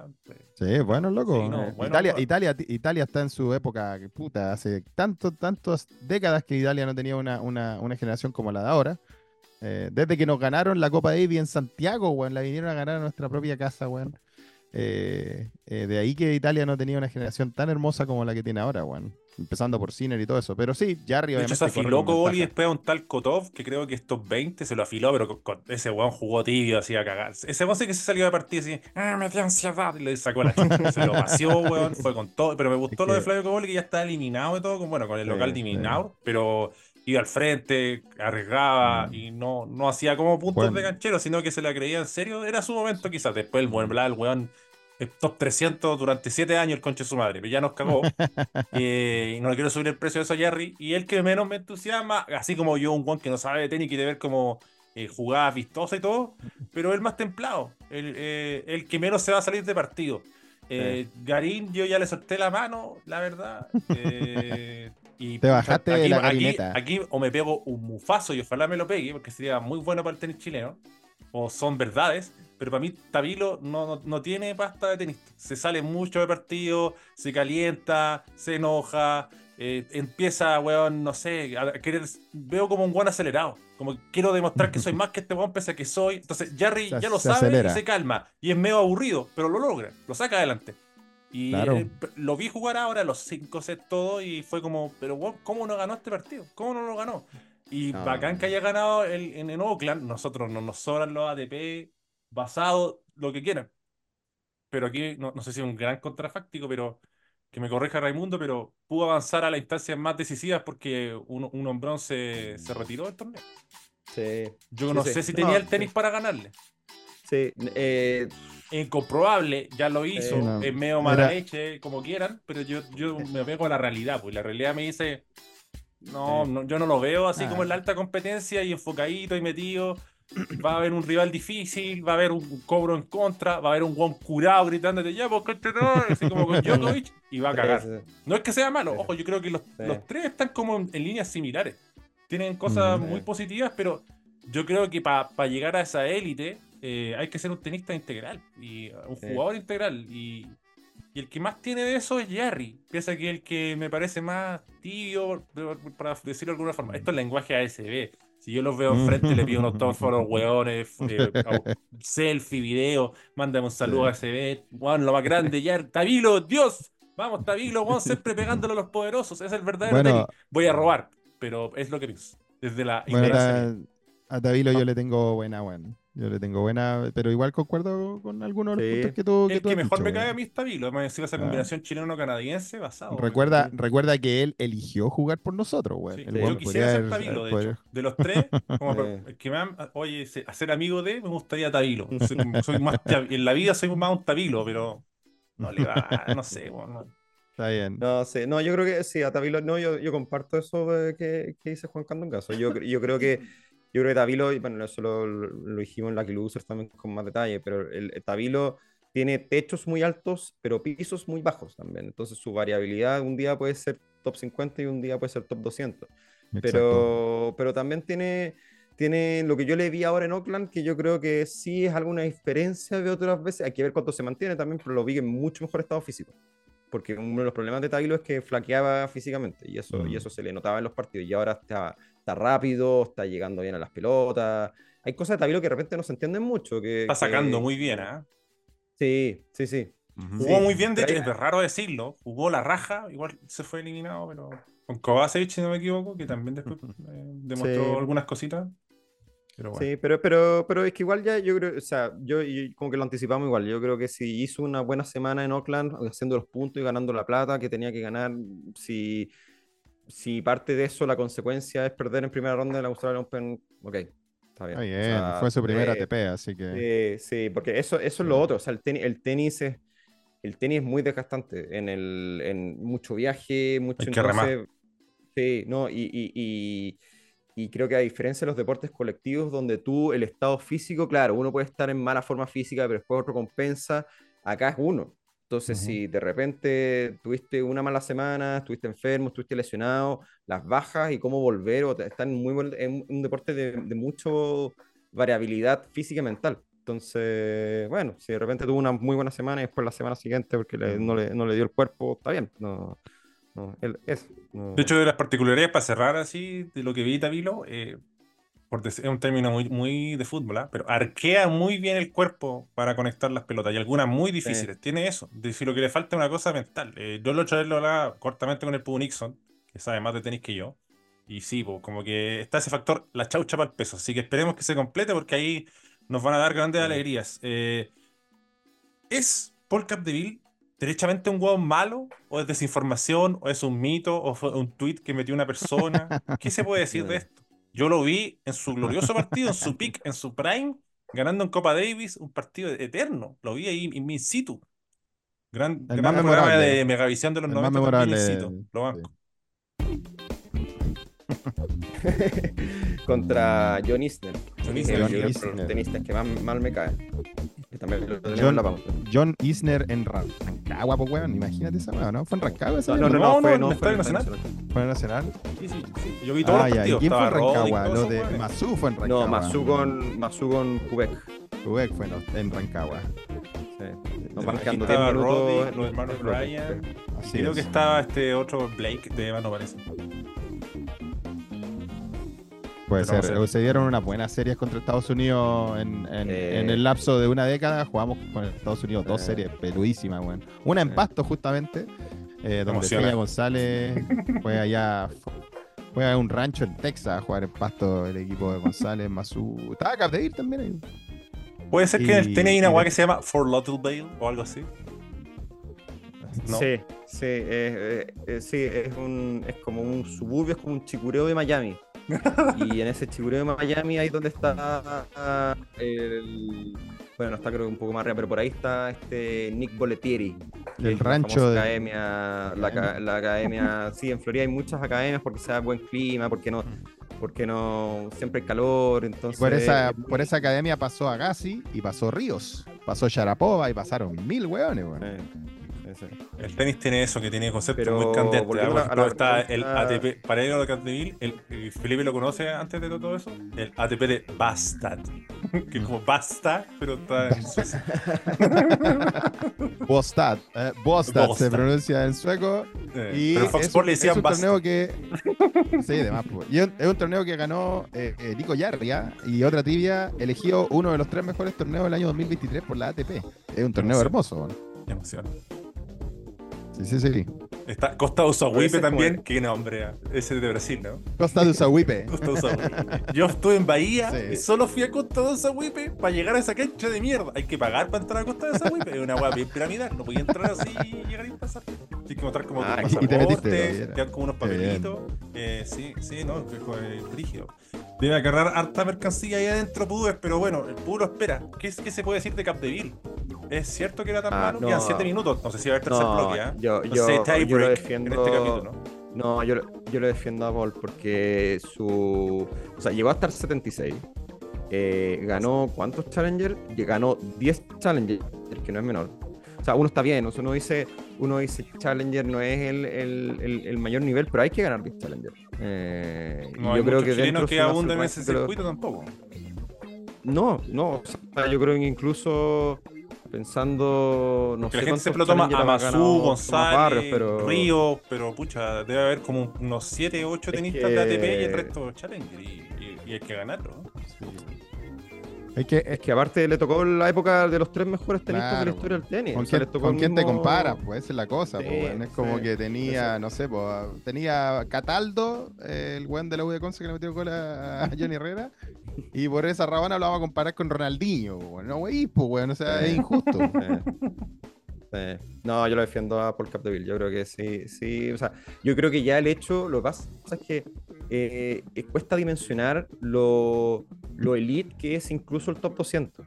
Sí, bueno, loco. Italia, Italia, Italia está en su época, puta, hace tanto, tantas décadas que Italia no tenía una, una, una generación como la de ahora. Eh, desde que nos ganaron la Copa Davis en Santiago, weón, la vinieron a ganar a nuestra propia casa, weón. Eh, eh, de ahí que Italia no tenía una generación tan hermosa como la que tiene ahora, weón. empezando por Sinner y todo eso. Pero sí, Jarry de hecho, se afiló Cobol y después a un tal Kotov, que creo que estos 20 se lo afiló, pero con, ese weón jugó tibio, así a cagar. Ese weón sí que se salió de partida así, ah, me dio ansiedad, y le sacó la chucha. se lo vació, weón, fue con todo. Pero me gustó lo de Flavio Cobol, que ya está eliminado y todo, con, bueno, con el local eliminado, pero iba al frente, arriesgaba mm. y no, no hacía como puntos de ganchero, sino que se la creía en serio. Era su momento, quizás. Después el buen el weón top 300 durante 7 años el conche de su madre, pero ya nos cagó. (laughs) Eh, y no le quiero subir el precio de eso a Jerry. Y el que menos me entusiasma, así como yo, un guan que no sabe de tenis, quiere ver como eh, jugadas vistosas y todo, pero el más templado, el, eh, el, que menos se va a salir de partido. Garín, yo ya le solté la mano, la verdad. (laughs) y, Te bajaste aquí, de la aquí, aquí, o me pego un mufazo y ojalá me lo pegue, porque sería muy bueno para el tenis chileno. O son verdades pero para mí Tabilo no, no, tiene pasta de tenista. Se sale mucho de partido, se calienta, se enoja, eh, empieza, weón, no sé, a querer, veo como un buen acelerado. Como quiero demostrar que soy (laughs) más que este weón pese a que soy. Entonces Jerry ya lo sabe y se calma. Y es medio aburrido, pero lo logra, lo saca adelante. Y eh, lo vi jugar ahora los cinco sets todo y fue como, pero ¿cómo no ganó este partido? ¿Cómo no lo ganó? Y bacán que haya ganado el, en, en Oakland, nosotros no nos sobran los ATP, basado, lo que quieran. Pero aquí, no, sé si es un gran contrafáctico, pero que me corrija Raimundo, pero pudo avanzar a las instancias más decisivas porque un, un hombrón se, retiró del torneo. Sí. Yo no sé si tenía el tenis para ganarle. Sí. Eh... Incomprobable, ya lo hizo, es medio mala leche, como quieran, pero yo, yo me pego a la realidad, pues la realidad me dice, no, yo no lo veo así como en la alta competencia y enfocadito y metido (clears throat) va a haber un rival difícil, va a haber un cobro en contra, va a haber un guan curado gritándote ya, porque no, así como con (laughs) Djokovic, y va a cagar. No es que sea malo, ojo, yo creo que los, tres están como en, líneas similares. Tienen cosas mm, muy positivas, pero yo creo que para llegar a esa élite eh, hay que ser un tenista integral y un jugador integral. Y, y, el que más tiene de eso es Jerry. Piensa que el que me parece más tibio, para decirlo de alguna forma, esto es lenguaje ASB si yo los veo enfrente, le pido unos autógrafos hueones, eh, (laughs) selfie, video, mándame un saludo a ese Juan, lo más grande, (laughs) ya, Tabilo, Dios, vamos, Tabilo, vamos siempre (laughs) pegándolo a los poderosos, es el verdadero Voy a robar, pero es lo que pienso, desde la a, Tabilo yo le tengo buena, bueno. Yo le tengo buena, pero igual concuerdo con algunos de los puntos que tú. Que el que mejor me cae a mí está Vilo. Me decía esa combinación chileno-canadiense basado. Recuerda, recuerda que él eligió jugar por nosotros, güey. yo quisiera ser Tabilo, de hecho. De los tres, (laughs) como el que me han, oye, hacer amigo de, me gustaría Tabilo. Soy, más, en la vida soy más un Tabilo, pero no le va, no sé, bueno, Está bien. No, sí, no, yo creo que sí, a Tabilo, no, yo, yo comparto eso que, que dice Juan Candongazo. Yo, yo creo que yo creo que Tabilo, y bueno, eso lo, lo, dijimos en la que también con más detalle, pero el, Tabilo tiene techos muy altos, pero pisos muy bajos también. Entonces su variabilidad un día puede ser top 50 y un día puede ser top 200. Pero, pero también tiene, tiene lo que yo le vi ahora en Oakland, que yo creo que sí es alguna diferencia de otras veces. Hay que ver cuánto se mantiene también, pero lo vi en mucho mejor estado físico. Porque uno de los problemas de Tabilo es que flaqueaba físicamente y eso, y mm. eso se le notaba en los partidos. Y ahora está está rápido, está llegando bien a las pelotas. Hay cosas de Tabilo que de repente no se entienden mucho. Que, está sacando muy bien, ¿eh? Sí, sí, sí. Jugó muy bien, de hecho, es raro decirlo. Jugó la raja, igual se fue eliminado, pero con Kovacevic, si no me equivoco, que también después eh, demostró algunas cositas. Pero Sí, pero, pero, pero es que igual ya yo creo, o sea, yo, como que lo anticipamos igual. Yo creo que si hizo una buena semana en Oakland, haciendo los puntos y ganando la plata que tenía que ganar, si si parte de eso la consecuencia es perder en primera ronda en la Australian Open, ok, está bien. fue su primera ATP, así que. sí, porque eso, eso es lo otro. O sea, el tenis, el tenis es. El tenis es muy desgastante en, el, en mucho viaje, mucho. Hay sí, no, y, y, y, creo que a diferencia de los deportes colectivos, donde tú, el estado físico, claro, uno puede estar en mala forma física, pero después otro compensa. Acá es uno. Entonces, si de repente tuviste una mala semana, estuviste enfermo, estuviste lesionado, las bajas y cómo volver, o están muy en un deporte de, de mucho variabilidad física y mental. Entonces, bueno, si de repente tuvo una muy buena semana y después la semana siguiente porque no, le, no, le, dio el cuerpo, está bien. No, no, De hecho, de las particularidades, para cerrar así, de lo que vi Tavilo, eh, es un término muy, muy de fútbol, ¿ah? pero arquea muy bien el cuerpo para conectar las pelotas y algunas muy difíciles. Tiene eso. Si lo que le falta es una cosa mental. Eh, yo lo he lo hablaba cortamente con el Pudo Nixon, que sabe más de tenis que yo. Y sí, pues, como que está ese factor, la chaucha para el peso. Así que esperemos que se complete porque ahí nos van a dar grandes alegrías. Eh, ¿Es Paul Capdeville derechamente un hueón malo? ¿O es desinformación? ¿O es un mito? ¿O fue un tweet que metió una persona? ¿Qué se puede decir (laughs) de esto? Yo lo vi en su (laughs) glorioso partido, en su pick, en su prime, ganando en Copa Davis, un partido eterno. Lo vi ahí in, situ. Gran, el gran programa de Megavisión de los 90 in situ. Lo banco. (laughs) Contra John Isner. John Isner. El, tenista que más mal me cae. John, Isner en Rancagua, pues weón, imagínate esa weón, ¿no? ¿Fue en Rancagua esa No, no, no, no, fue, no, fue, en Nacional. ¿Fue en Nacional? Sí, sí, sí. Yo vi todo ah, ya. ¿Y quién fue en Rancagua? Lo de Masú fue en Rancagua. No, Masú con, Masú con Quebec. Quebec fue en Rancagua. Sí. No, marcando estaba Roddy, los hermanos Ryan. Creo que estaba este otro Blake de Eva, no parece. Puede ser. Se dieron unas buenas series contra Estados Unidos en, eh. el lapso de una década. Jugamos con Estados Unidos dos eh. series peludísimas, weón. Una en Pasto, justamente, eh, donde Celia González (laughs) fue allá. Fue a un rancho en Texas a jugar en Pasto el equipo de González, Mazú. Estaba Capdeville también ahí. Puede ser que tiene una weá que se llama For Lauderdale o algo así. Sí, sí, sí, es, un, es como un suburbio, es como un chicureo de Miami y en ese chigureo de Miami, ahí donde está el. Bueno, está creo que un poco más arriba, pero por ahí está este Nick Boletieri. El rancho de. Academia, la, academia. Sí, en Florida hay muchas academias porque se da buen clima, porque no. Porque no siempre hay calor, entonces. Por esa, por esa academia pasó Agassi y pasó Ríos, pasó Sharapova y pasaron mil hueones, el tenis tiene eso, que tiene conceptos muy candentes. Por está el ATP, para ir a Capdeville, el, el, Felipe lo conoce antes de todo eso, el ATP de Bastad, (laughs) que es como Basta, pero está en (laughs) Suecia. (laughs) Bostad, eh, Bostad, se pronuncia en sueco. Eh, y pero Fox Sports le decían es un torneo que. sí, demás. Pues. Y es un torneo que ganó eh, eh, Nico Yarria y otra tibia eligió uno de los tres mejores torneos del año 2023 por la ATP. Es un torneo hermoso. Emoción. Sí, sí, sí. Está Costa Usahuipe también. Qué nombre. Ah, ese es de Brasil, ¿no? Costa de Usahuipe. (laughs) Costa Yo estuve en Bahía y solo fui a Costa de Usahuipe para llegar a esa cancha de mierda. Hay que pagar para entrar a Costa de Usahuipe. Es una hueá bien piramidal. No podía entrar así y llegar y pasar. Tienes que mostrar como ah, y te metiste, te dan como unos papelitos. Eh, sí, sí, no, es rígido. Debe agarrar harta mercancía ahí adentro, Pudúes, pero bueno, el puro espera. ¿Qué, ¿Qué se puede decir de Capdeville? ¿Es cierto que era tan ah, malo? No, Quedan 7 minutos. No sé si va a haber tercer no, bloque, ¿eh? Yo, yo, yo lo defiendo... en este capítulo. No, yo, yo lo defiendo a Paul porque su. O sea, llegó a estar 76. Eh, ganó cuántos Challengers? Ganó 10 Challengers, que no es menor. O sea, uno está bien, o sea, uno dice, uno dice Challenger no es el, el, el, mayor nivel, pero hay que ganar 10 Challenger. Eh, no, yo creo que dentro que abunden en ese circuito tampoco. No, no, o sea, yo creo que incluso pensando. No sé la gente siempre lo toma a Mazú, González, pero... Río, pero pucha, debe haber como unos 7, 8 tenistas de ATP y el resto Challenger. Y, y, hay que ganarlo. ¿no? Es que, es que aparte le tocó la época de los tres mejores tenistas de la historia del tenis. ¿Con, quién, te comparas? Pues esa es la cosa. pues, es como que tenía, no sé, pues, tenía Cataldo, el buen de la U de Conce que le metió cola a Johnny Herrera, y por esa rabana lo vamos a comparar con Ronaldinho. Pues, no, güey, pues, weón, o sea, es injusto. No, yo lo defiendo a Paul Capdeville. Yo creo que sí, sí. O sea, yo creo que ya el hecho, lo que pasa es que eh, cuesta dimensionar lo, lo elite que es incluso el top 200.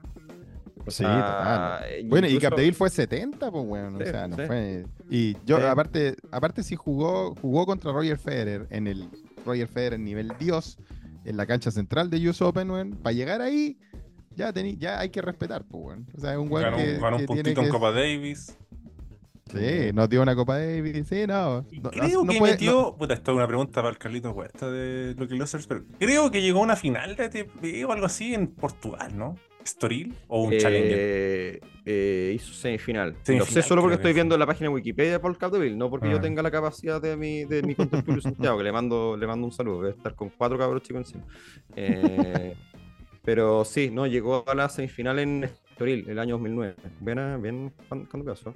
sí, total. Bueno, y Capdeville fue 70, pues bueno, o sea, no fue. Y yo, aparte, aparte sí jugó, jugó contra Roger Federer en el Roger Federer nivel Dios en la cancha central de US Open, para llegar ahí ya, tení, ya hay que respetar, pues, bueno. O sea, es un güey que, ganó un puntito en Copa Davis. Sí, nos dio una Copa Davis, sí, no. creo que metió, puta, esto es una pregunta para el Carlito Huerta de lo que pero creo que llegó a una final de ATP o algo así en Portugal, ¿no? ¿Estoril o un Challenger? Eh, eh, hizo semifinal. Lo sé solo porque estoy viendo la página de Wikipedia de Paul Capdeville, no porque yo ah. tenga la capacidad de mi, de mi Santiago, que le mando, le mando un saludo. Debe estar con cuatro cabros chicos encima. Eh, (laughs) pero sí, no, llegó a la semifinal en Toril, el año 2009. Bien, bien ¿cuándo, pasó?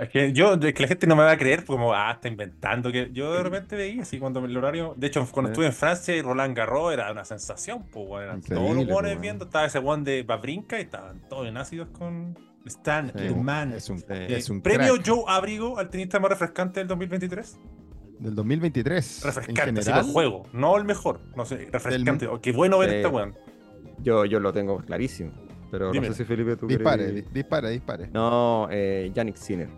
es que yo, es que la gente no me va a creer, como, ah, está inventando. que Yo de repente veía así cuando el horario. De hecho, cuando estuve en Francia y Roland Garros era una sensación, pues, bueno, todos los buenos viendo. Estaba ese one de Babrinka y estaban todos en ácidos con Stan sí. Man. Es un, es un ¿Premio Joe Abrigo al tenista más refrescante del 2023? Del 2023. Refrescante, sí, el juego, no el mejor. No sé, refrescante. Qué bueno ver este weón. Yo, yo lo tengo clarísimo. Pero no sé si Felipe tú Dispare, dispare, dispare. No, eh, Yannick Sinner.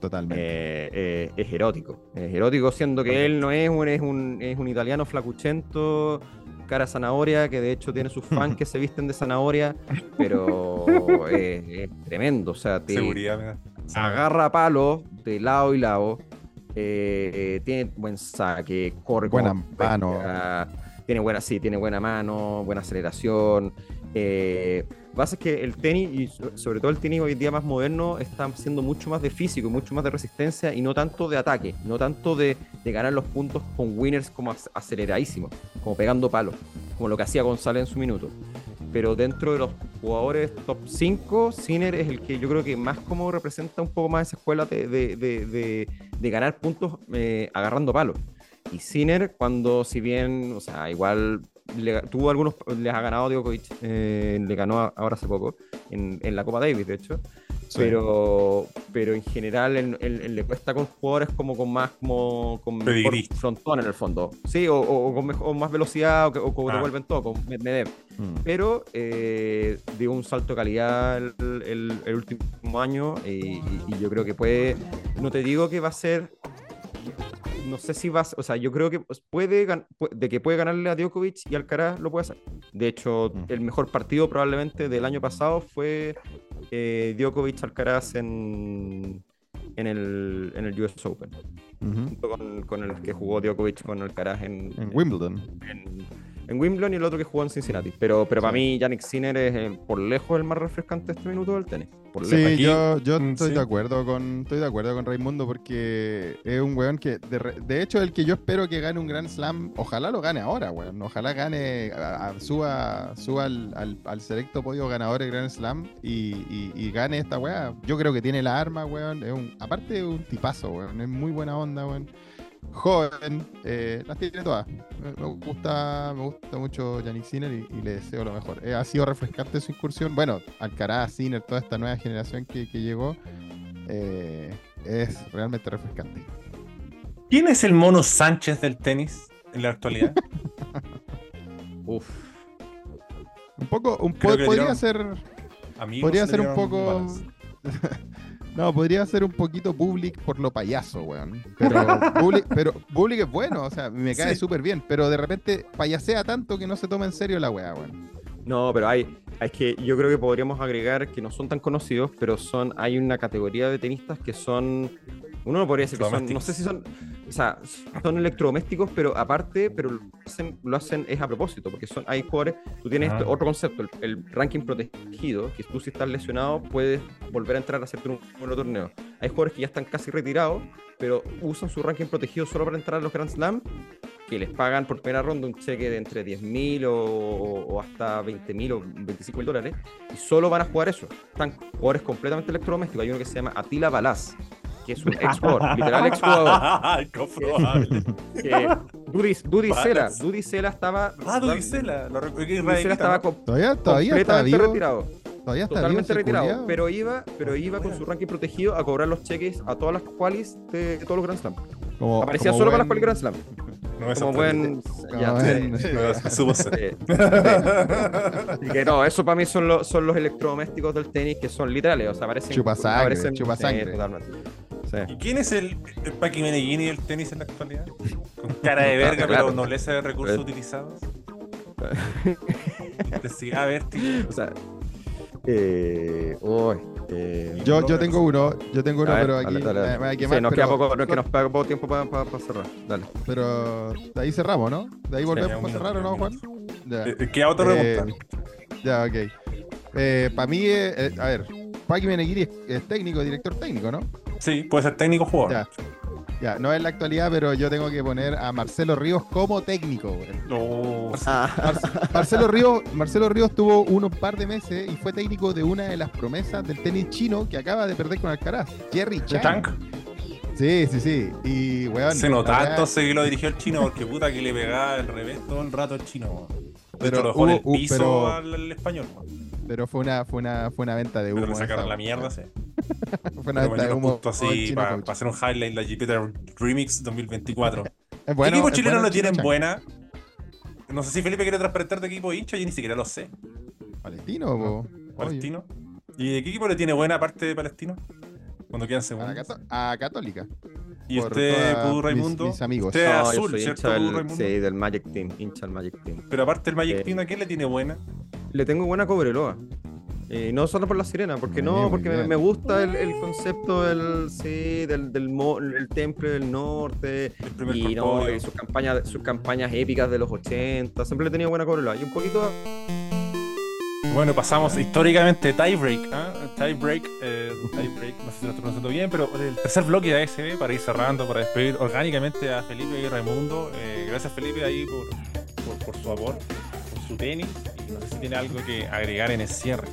Totalmente. Eh, eh, es erótico. Es erótico siendo que él no es un, es un, es un italiano flacuchento, cara zanahoria, que de hecho tiene sus (laughs) fans que se visten de zanahoria, pero (laughs) es tremendo. O sea, te Seguridad, agarra palo de lado y lado. tiene buen saque, corre buena mano. Tiene buena, sí, tiene buena mano, buena aceleración. Eh, pasa es que el tenis, y sobre todo el tenis hoy día más moderno, está siendo mucho más de físico, mucho más de resistencia y no tanto de ataque, no tanto de, ganar los puntos con winners como aceleradísimos, como pegando palos, como lo que hacía González en su minuto. Pero dentro de los jugadores top 5, Sinner es el que yo creo que más como representa un poco más esa escuela de, ganar puntos eh, agarrando palos. Y Sinner, cuando si bien, o sea, igual tuvo algunos, les ha ganado Djokovic, eh, le ganó ahora hace poco, en, la Copa Davis, de hecho. Pero, pero en general él, le cuesta con jugadores como con más como con frontón en el fondo. Sí, o, con mejor, más velocidad o que, o te ah. vuelven todo, con Medvedev. Mm. Pero eh, dio un salto de calidad el, último año y, yo creo que puede, no te digo que va a ser no sé si vas, o sea, yo creo que puede, de que puede ganarle a Djokovic y Alcaraz lo puede hacer. De hecho, mm. el mejor partido probablemente del año pasado fue eh, Djokovic Alcaraz en, en, el, en el US Open, junto con, con, el que jugó Djokovic con Alcaraz en, en Wimbledon. En, en Wimbledon y el otro que jugó en Cincinnati. Pero, pero para mí, Yannick Sinner es eh, por lejos el más refrescante este minuto del tenis. sí, yo, yo mm, estoy de acuerdo con estoy de acuerdo con Raimundo porque es un weón que, de, hecho, el que yo espero que gane un Grand Slam, ojalá lo gane ahora, weón. Ojalá gane, suba, suba al, al, selecto podio ganador de Grand Slam y, y, gane esta weá. Yo creo que tiene la arma, weón. Es un, aparte, es un tipazo, weón. Es muy buena onda, weón joven, eh, las tiene todas. Me, gusta, me gusta mucho Yannick Sinner y, le deseo lo mejor. Eh, ha sido refrescante su incursión. Bueno, Alcaraz, Sinner, toda esta nueva generación que, llegó, eh, es realmente refrescante. ¿Quién es el mono Sánchez del tenis en la actualidad? (laughs) Uf. Un poco, un podría ser. Podría ser un poco. (laughs) No, podría ser un poquito Public por lo payaso, weón. Pero (laughs) Public, pero public es bueno, o sea, me cae súper bien. Pero de repente payasea tanto que no se toma en serio la weá, weón. No, pero hay, es que yo creo que podríamos agregar que no son tan conocidos, pero son, hay una categoría de tenistas que son uno no podría decir que son, no sé si son, o sea, son electrodomésticos, pero aparte, pero lo hacen, lo hacen es a propósito, porque son, hay jugadores, tú tienes este otro concepto, el, ranking protegido, que tú si estás lesionado puedes volver a entrar a hacerte un nuevo torneo. Hay jugadores que ya están casi retirados, pero usan su ranking protegido solo para entrar a los Grand Slam, que les pagan por primera ronda un cheque de entre 10.000 o, o hasta 20.000 o 25.000 dólares, y solo van a jugar eso. Están jugadores completamente electrodomésticos. Hay uno que se llama Atila Balaz, que es un ex jugador, (laughs) literal ex jugador. Dudy, Cela, Dudy Cela estaba. Ah, Dudy Cela, lo Dudy estaba todavía, todavía completamente retirado. Todavía está Totalmente retirado, pero iba, pero iba con su ranking protegido a cobrar los cheques a todas las qualis de, todos los Grand Slam. Como, Aparecía solo para las qualis Grand Slam. No como buen. Ya, (laughs) Así que no, eso para mí son, los son los electrodomésticos del tenis que son literales, o sea, parecen. Chupa sangre, chupa sangre. totalmente. ¿Y quién es el, el Paqui Meneghini del tenis en la actualidad? Con (laughs) cara de verga, pero nobleza de recursos utilizados. (laughs) a ver, tío. O sea, eh, eh, yo, yo tengo uno, yo tengo uno, pero aquí dale, Me, sí, nos queda poco, que nos queda poco tiempo para cerrar. Dale. Pero de ahí cerramos, ¿no? De ahí volvemos a cerrar, ¿o no, Juan? Ya. Eh, ¿Qué auto remonta? ya, ok. eh, para mí, eh, a ver, Paki Menegiri es, técnico, director técnico, ¿no? Sí, puede ser técnico jugador. Ya, no es la actualidad, pero yo tengo que poner a Marcelo Ríos como técnico. Marcelo Ríos, Marcelo Ríos tuvo unos par de meses y fue técnico de una de las promesas del tenis chino que acaba de perder con Alcaraz, Jerry Chang. Sí, sí, sí. Y, weón, Se nota entonces que lo dirigió el chino porque puta que le pegaba el revés todo el rato el chino. Pero lo dejó en el piso al, español. Pero fue una, fue una, fue una venta de humo. Pero le sacaron la mierda, sí. (laughs) fue una venta de humo. así para hacer un highlight la Jupiter Remix 2024. (laughs) ¿Qué equipo chileno no tienen buena? No sé si Felipe quiere transparentar de equipo hincha, yo ni siquiera lo sé. Palestino, po. Palestino. ¿Y de qué equipo le tiene buena aparte de Palestino? Cuando quedan segundos. A, Católica. ¿Y usted, Pudu Raimundo? Mis, amigos. Usted es azul, ¿cierto, del, Sí, del Magic Team, hincha del Magic Team. Pero aparte del Magic eh, Team, ¿a quién le tiene buena? Le tengo buena Cobreloa. Y no solo por la sirena, porque no, porque me, gusta el, concepto del, sí, del, del el temple del norte y, no, sus campañas, sus campañas épicas de los 80. Siempre le he tenido buena Cobreloa. Y un poquito bueno, pasamos históricamente tiebreak, ¿eh? tiebreak, eh, tiebreak, no sé si lo estoy pronunciando bien, pero el tercer bloque de ASB para ir cerrando, para despedir orgánicamente a Felipe y Raimundo. Eh, gracias Felipe ahí por, por, su amor, por su tenis, no sé si tiene algo que agregar en el cierre.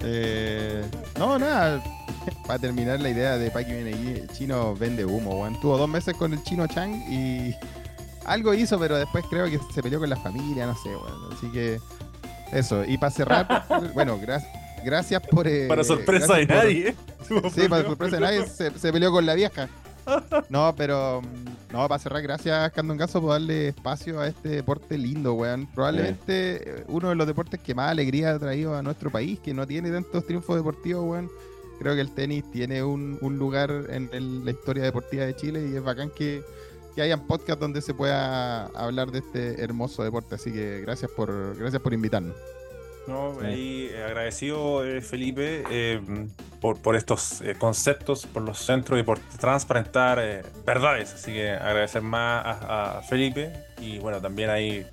Eh, no, nada, (laughs) para terminar la idea de Paki viene el chino vende humo, weón. Tuvo dos meses con el chino Chang y (laughs) algo hizo, pero después creo que se peleó con la familia, no sé, weón. Así que eso, y para cerrar, (laughs) bueno, gracias por. Eh, para sorpresa de nadie. Sí, para sorpresa de nadie, se, peleó con la vieja. (laughs) No, pero. Mm, no, para cerrar, gracias, Candongazo, por darle espacio a este deporte lindo, weón. Probablemente uno de los deportes que más alegría ha traído a nuestro país, que no tiene tantos triunfos deportivos, weón. Creo que el tenis tiene un, lugar en la historia deportiva de Chile y es bacán que, que hayan podcast donde se pueda hablar de este hermoso deporte. Así que gracias por, gracias por invitarnos. No, ahí eh, agradecido eh, Felipe eh, por, por, estos conceptos, por los centros y por transparentar verdades. Así que agradecer más a, Felipe y bueno, también ahí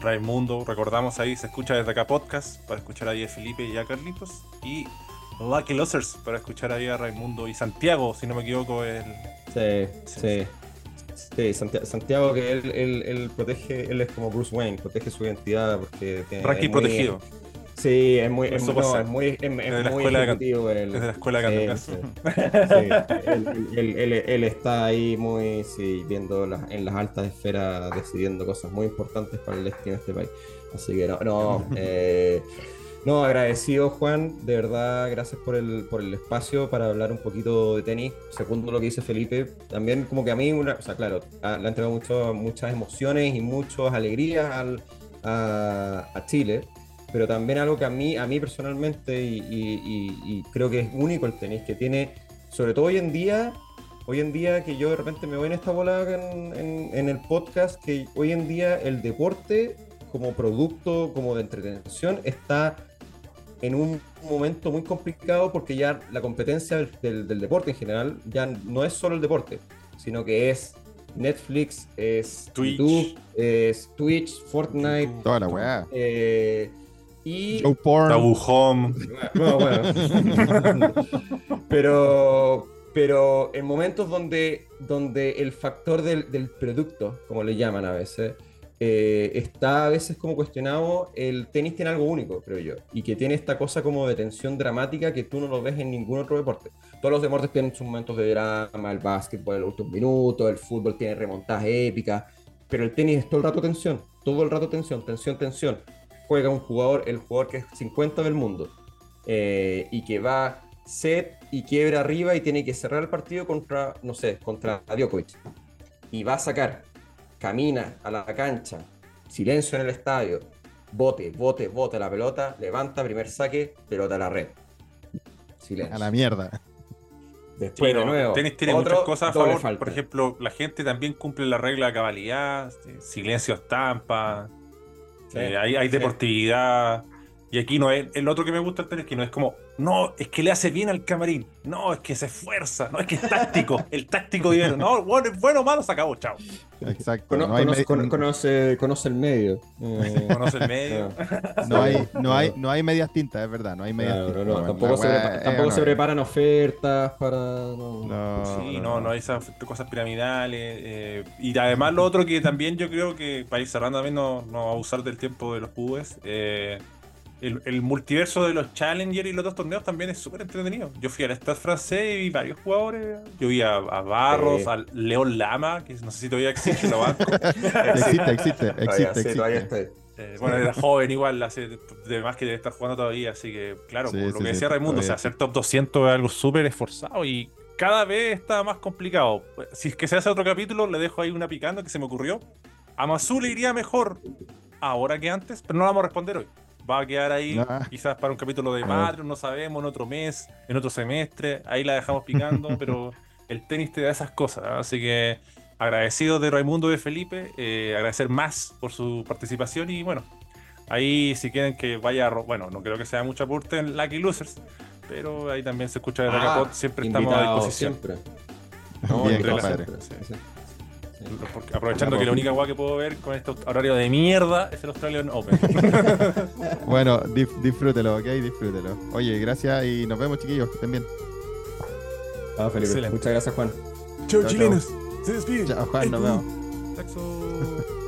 Raimundo, recordamos ahí, se escucha desde acá podcast para escuchar ahí a Felipe y a Carlitos y Lucky Losers para escuchar ahí a Raimundo y Santiago, si no me equivoco. El... sí. sí. Sí, Santiago, que él, él, protege, él es como Bruce Wayne, protege su identidad porque tiene. protegido. Sí, es muy, es, muy, es, es, de la escuela de Es de la escuela de sí, (laughs) él, está ahí muy, sí, viendo en las altas esferas, decidiendo cosas muy importantes para el destino de este país. Así que no, no, (laughs) eh, no, agradecido Juan, de verdad, gracias por el, por el espacio para hablar un poquito de tenis. Segundo lo que dice Felipe, también como que a mí, una, o sea, claro, le ha entregado muchas emociones y muchas alegrías al, a, Chile, pero también algo que a mí, a mí personalmente, y, creo que es único el tenis, que tiene, sobre todo hoy en día, hoy en día que yo de repente me voy en esta bola en, en el podcast, que hoy en día el deporte como producto, como de entretención, está en un momento muy complicado porque ya la competencia del, deporte en general ya no es solo el deporte, sino que es Netflix, es Twitch. YouTube, es Twitch, Fortnite. Toda la weá. Eh, y. Joe Porn. Home. bueno. pero, pero en momentos donde, donde el factor del, del producto, como le llaman a veces, eh, está a veces como cuestionado, el tenis tiene algo único, creo yo, y que tiene esta cosa como de tensión dramática que tú no lo ves en ningún otro deporte. Todos los deportes tienen sus momentos de drama, el básquetbol el último minuto, el fútbol tiene remontadas épicas, pero el tenis es todo el rato tensión, todo el rato tensión, tensión, tensión. Juega un jugador, el jugador que es 50 del mundo, eh, y que va set y quiebra arriba y tiene que cerrar el partido contra, no sé, contra Djokovic. Y va a sacar camina a la cancha, silencio en el estadio, bote, bote, bote la pelota, levanta, primer saque, pelota a la red. Silencio. A la mierda. Después de nuevo. Tenis tiene muchas cosas a favor. Por ejemplo, la gente también cumple la regla de cabalidad, silencio estampa, eh, hay, deportividad. Y aquí no es, el otro que me gusta el tenis que no es como, no, es que le hace bien al camarín, no, es que se esfuerza, no, es que es táctico, (laughs) el táctico divino, no, bueno, bueno o malo, se acabó, chao. Exacto. no conoce, conoce, conoce, el medio. Eh, (laughs) conoce el medio. no, hay, no, hay, no hay medias tintas, es verdad, no hay medias tintas. No, tampoco, se, tampoco se, preparan ofertas para... sí, no, no, hay esas cosas piramidales. Eh, y además lo otro que también yo creo que, para ir cerrando también, no, no abusar del tiempo de los pubes, eh, el, multiverso de los Challenger y los dos torneos también es súper entretenido. Yo fui al Stade francés y vi varios jugadores. Yo vi a, Barros, a León Lama, que no sé si todavía existe lo banco. (laughs) existe, existe, existe. Eh, bueno, era joven igual, hace de más que debe estar jugando todavía, así que claro, lo que decía Raimundo, o sea, hacer top 200 es algo súper esforzado y cada vez está más complicado. Si es que se hace otro capítulo, le dejo ahí una picando que se me ocurrió. A Mazú le iría mejor ahora que antes, pero no la vamos a responder hoy va a quedar ahí quizás para un capítulo de (laughs) Patreon, no sabemos, en otro mes, en otro semestre, ahí la dejamos picando, (laughs) pero el tenis te da esas cosas, así que agradecido de Raimundo y de Felipe, eh, agradecer más por su participación y bueno, ahí si quieren que vaya, bueno, no creo que sea mucho aporte en Lucky Losers, pero ahí también se escucha de ah, siempre estamos a disposición. Siempre. (laughs) aprovechando que la única guay que puedo ver con este horario de mierda es el Australian Open. (laughs) bueno, disfrútelo, ok, disfrútelo. Oye, gracias y nos vemos, chiquillos, que estén bien. Ah, Felipe. Muchas gracias, Juan. Chau, chilenos. Se despiden. Chao, Juan, nos vemos. (laughs)